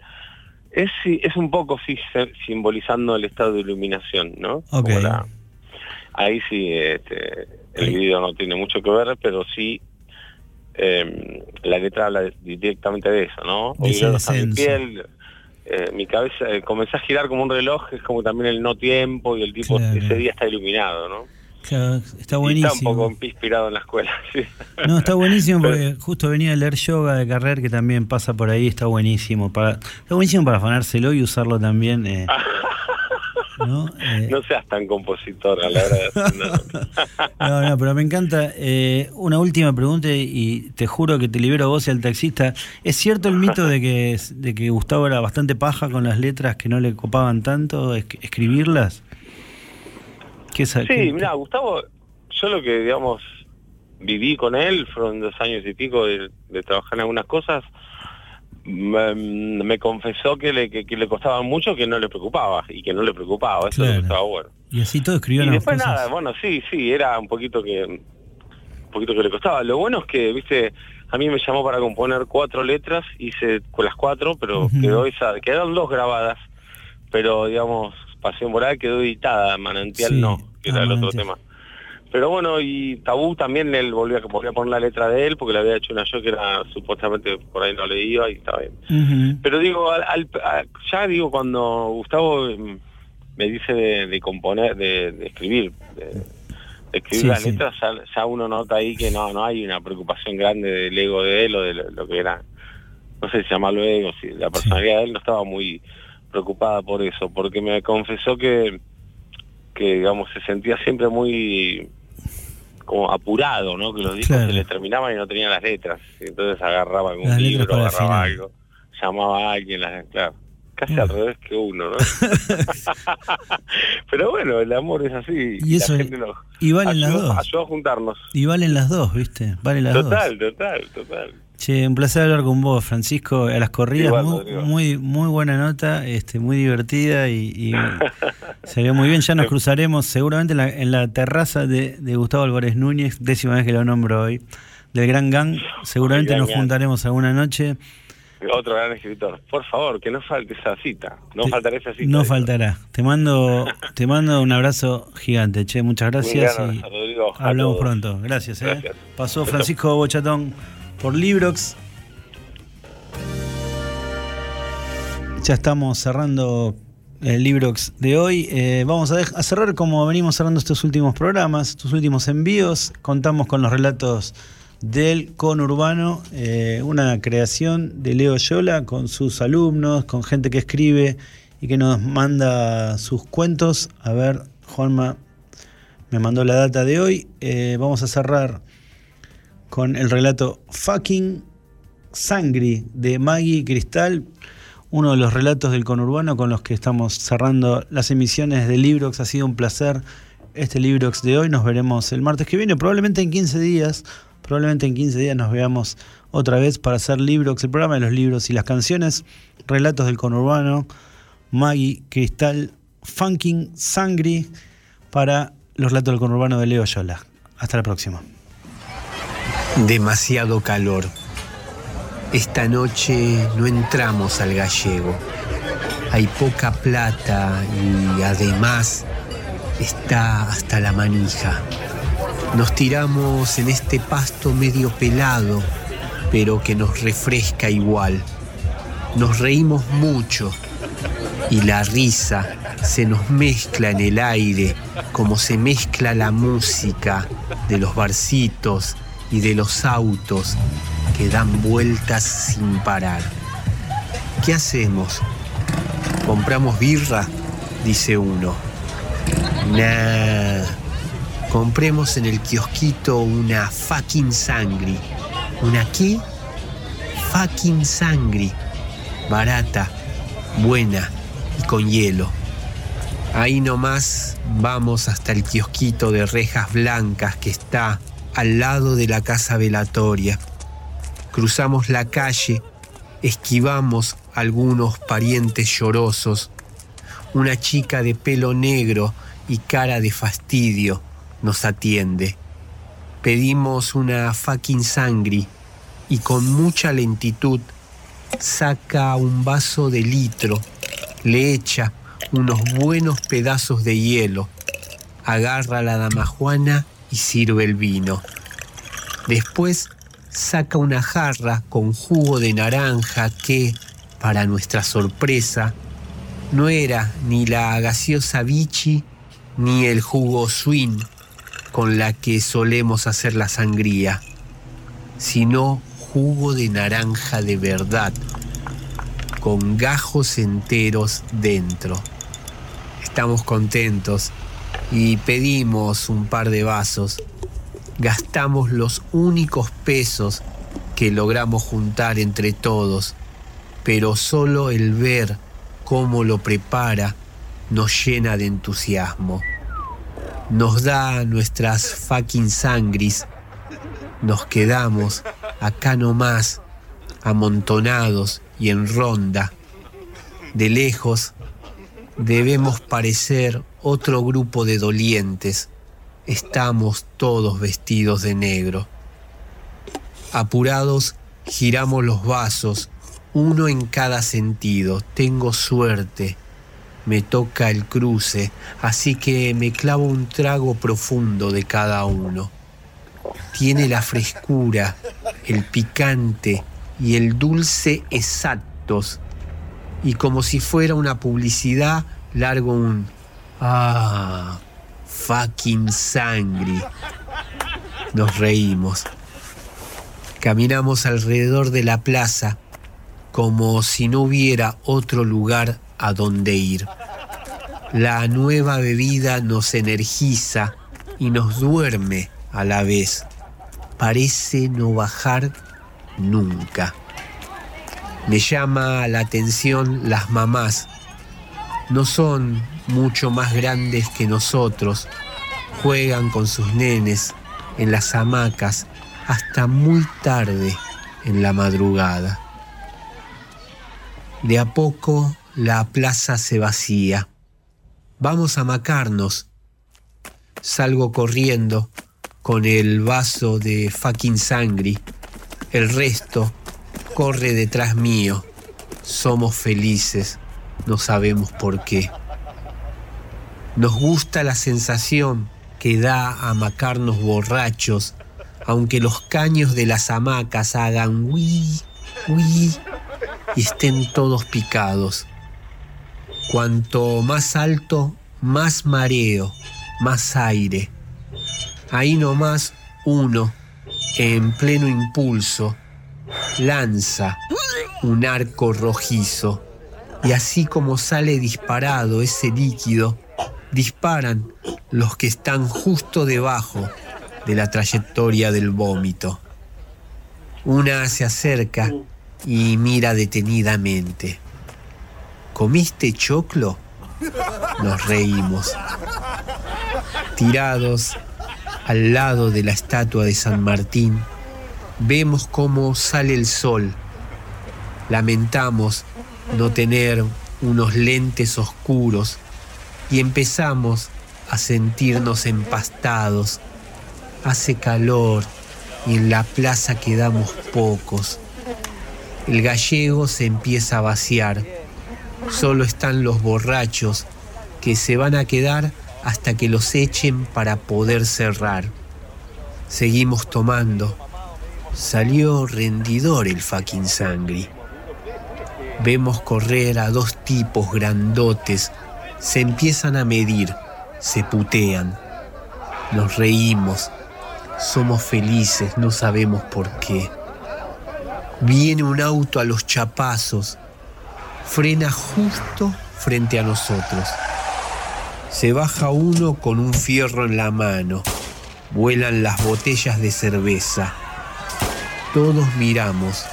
es, sí- es un poco sí simbolizando el estado de iluminación, ¿no? Ok. Como la- ahí sí, este, el video no tiene mucho que ver, pero sí eh, la letra habla directamente de eso, ¿no? Hoy el oro está en mi piel, eh, mi cabeza eh, comencé a girar como un reloj, es como también el no tiempo y el tipo Claro. ese día está iluminado, ¿no? Claro, está Y está un buenísimo. poco inspirado en la escuela, [laughs] sí. No, está buenísimo porque justo venía a leer yoga de Carrer que también pasa por ahí, está buenísimo. Para, está buenísimo para afanárselo y usarlo también. eh, [laughs] ¿no? Eh, No seas tan compositor a la hora de hacer [laughs] no, no, pero me encanta. Eh, una última pregunta y te juro que te libero vos y al taxista. ¿Es cierto el mito de que, de que Gustavo era bastante paja con las letras que no le copaban tanto es- escribirlas? ¿Qué es- Sí, mira, Gustavo, yo lo que, digamos, viví con él, fueron dos años y pico de, de trabajar en algunas cosas, me, me confesó que le, que, que le costaba mucho, que no le preocupaba, y que no le preocupaba, eso Claro. estaba bueno. Y así todo escribían Y después cosas. nada, bueno, sí, sí, era un poquito que un poquito que le costaba. Lo bueno es que, viste, a mí me llamó para componer cuatro letras, hice con las cuatro, pero Ujú. quedó esa, quedaron dos grabadas, pero digamos, Pasión Moral quedó editada, Manantial Sí. no, que era el otro tema. Pero bueno, y Tabú también él volvió, volvió a poner la letra de él porque le había hecho una yo que era supuestamente por ahí no le iba y estaba bien. Pero digo, al, ya digo, cuando Gustavo me dice de, componer, de, escribir, de, escribir las letras, ya, uno nota ahí que no no hay una preocupación grande del ego de él o de lo, que era, no sé si llamarlo ego, si la personalidad de él no estaba muy preocupada por eso, porque me confesó que que digamos se sentía siempre muy como apurado, ¿no? Que los discos se le terminaban y no tenían las letras. Entonces agarraba algún libro, agarraba algo, llamaba a alguien, las, claro. Casi al revés que uno, ¿no? [laughs] Pero bueno, el amor es así. Y, eso, y valen las dos. Ayudó a juntarnos. Y valen las dos, ¿viste? Valen las total, dos. Total, total, total. Che, un placer hablar con vos, Francisco. A las corridas, muy, muy, buena nota, este, muy divertida y, salió [laughs] muy bien. Ya nos cruzaremos seguramente en la, terraza de, Gustavo Álvarez Núñez, décima vez que lo nombro hoy, del Gran Gang. Seguramente nos juntaremos alguna noche. Otro gran escritor. Por favor, que no falte esa cita. No faltará esa cita. No faltará. Te mando, [laughs] te mando un abrazo gigante, che. Muchas gracias. y hablamos pronto. Gracias, eh. Pasó Francisco Bochatón por Librox. Ya estamos cerrando el Librox de hoy. Eh, vamos a, cerrar como venimos cerrando estos últimos programas, estos últimos envíos. Contamos con los relatos del conurbano, eh, una creación de Leo Yola con sus alumnos, con gente que escribe y que nos manda sus cuentos. A ver, Juanma me mandó la data de hoy. Eh, vamos a cerrar con el relato Fucking Sangri de Maggie Cristal, uno de los relatos del conurbano con los que estamos cerrando las emisiones de Librox. Ha sido un placer este Librox de hoy. Nos veremos el martes que viene, probablemente en 15 días. Probablemente en 15 días nos veamos otra vez para hacer Librox, el programa de los libros y las canciones, relatos del conurbano, Maggie Cristal, Funking Sangri para los relatos del conurbano de Leo Yola. Hasta la próxima. Demasiado calor. Esta noche no entramos al gallego. Hay poca plata y además está hasta la manija. Nos tiramos en este pasto medio pelado, pero que nos refresca igual. Nos reímos mucho y la risa se nos mezcla en el aire como se mezcla la música de los barcitos y de los autos que dan vueltas sin parar. ¿Qué hacemos? ¿Compramos birra? Dice uno. Nah. Compremos en el kiosquito una fucking sangri. ¿Una qué? Fucking sangri. Barata, buena y con hielo. Ahí nomás vamos hasta el kiosquito de rejas blancas que está al lado de la casa velatoria. Cruzamos la calle, esquivamos algunos parientes llorosos. Una chica de pelo negro y cara de fastidio nos atiende. Pedimos una fucking sangri y con mucha lentitud saca un vaso de litro, le echa unos buenos pedazos de hielo, agarra la dama Juana y sirve el vino. Después saca una jarra con jugo de naranja que, para nuestra sorpresa, no era ni la gaseosa Vichy ni el jugo Swin con la que solemos hacer la sangría, sino jugo de naranja de verdad, con gajos enteros dentro. Estamos contentos y pedimos un par de vasos. Gastamos los únicos pesos que logramos juntar entre todos, pero solo el ver cómo lo prepara nos llena de entusiasmo. Nos da nuestras fucking sangris. Nos quedamos acá nomás, amontonados y en ronda. De lejos debemos parecer otro grupo de dolientes. Estamos todos vestidos de negro. Apurados, giramos los vasos, uno en cada sentido. Tengo suerte. me toca el cruce, así que me clavo un trago profundo de cada uno. Tiene la frescura, el picante y el dulce exactos. Y como si fuera una publicidad, largo un... Ah, fucking sangre. Nos reímos. Caminamos alrededor de la plaza como si no hubiera otro lugar a donde ir. La nueva bebida nos energiza y nos duerme a la vez. Parece no bajar nunca. Me llama la atención las mamás. No son mucho más grandes que nosotros. Juegan con sus nenes en las hamacas hasta muy tarde en la madrugada. De a poco la plaza se vacía. Vamos a macarnos. Salgo corriendo con el vaso de fucking sangre. El resto corre detrás mío. Somos felices, no sabemos por qué. Nos gusta la sensación que da a macarnos borrachos, aunque los caños de las hamacas hagan uy, uy y estén todos picados. Cuanto más alto, más mareo, más aire. Ahí nomás uno, en pleno impulso, lanza un arco rojizo. Y así como sale disparado ese líquido, disparan los que están justo debajo de la trayectoria del vómito. Una se acerca y mira detenidamente. ¿Comiste choclo? Nos reímos. Tirados al lado de la estatua de San Martín, vemos cómo sale el sol. Lamentamos no tener unos lentes oscuros y empezamos a sentirnos empastados. Hace calor y en la plaza quedamos pocos. El gallego se empieza a vaciar Solo están los borrachos que se van a quedar hasta que los echen para poder cerrar. Seguimos tomando. Salió rendidor el fucking sangre. Vemos correr a dos tipos grandotes. Se empiezan a medir, se putean. Nos reímos. Somos felices, no sabemos por qué. Viene un auto a los chapazos frena justo frente a nosotros. Se baja uno con un fierro en la mano. Vuelan las botellas de cerveza. Todos miramos.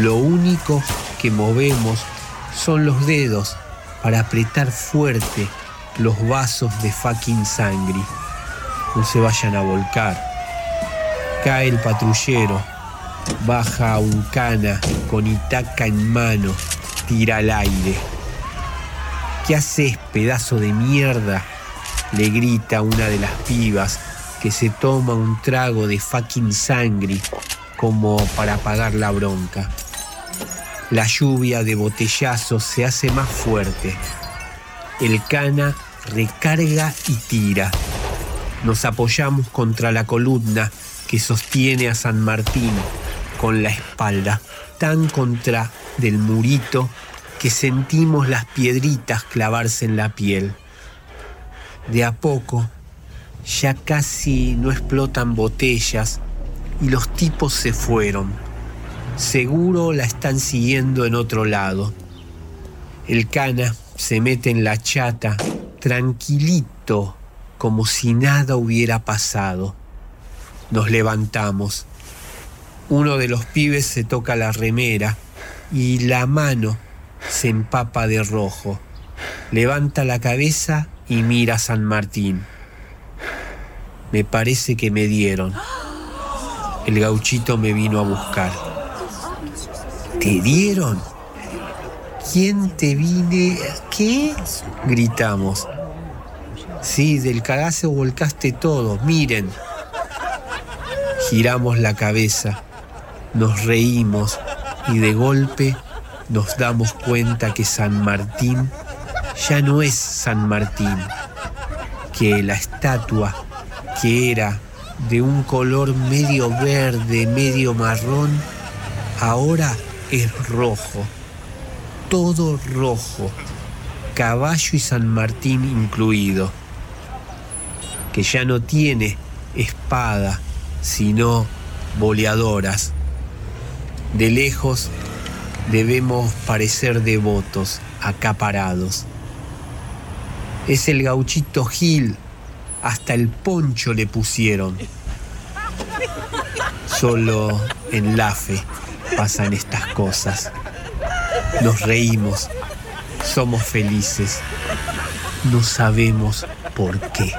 Lo único que movemos son los dedos para apretar fuerte los vasos de fucking sangre. No se vayan a volcar. Cae el patrullero. Baja un cana con Itaca en mano tira al aire. ¿Qué haces, pedazo de mierda? Le grita una de las pibas que se toma un trago de fucking sangre como para apagar la bronca. La lluvia de botellazos se hace más fuerte. El cana recarga y tira. Nos apoyamos contra la columna que sostiene a San Martín con la espalda tan contra del murito que sentimos las piedritas clavarse en la piel. De a poco, ya casi no explotan botellas y los tipos se fueron. Seguro la están siguiendo en otro lado. El cana se mete en la chata, tranquilito, como si nada hubiera pasado. Nos levantamos. Uno de los pibes se toca la remera y la mano se empapa de rojo. Levanta la cabeza y mira a San Martín. Me parece que me dieron. El gauchito me vino a buscar. ¿Te dieron? ¿Quién te vine? ¿Qué? Gritamos. Sí, del cagazo volcaste todo. Miren. Giramos la cabeza nos reímos y de golpe nos damos cuenta que San Martín ya no es San Martín, que la estatua que era de un color medio verde, medio marrón, ahora es rojo, todo rojo, caballo y San Martín incluido, que ya no tiene espada, sino boleadoras. De lejos debemos parecer devotos, acaparados. Es el gauchito Gil, hasta el poncho le pusieron. Solo en la fe pasan estas cosas. Nos reímos, somos felices, no sabemos por qué.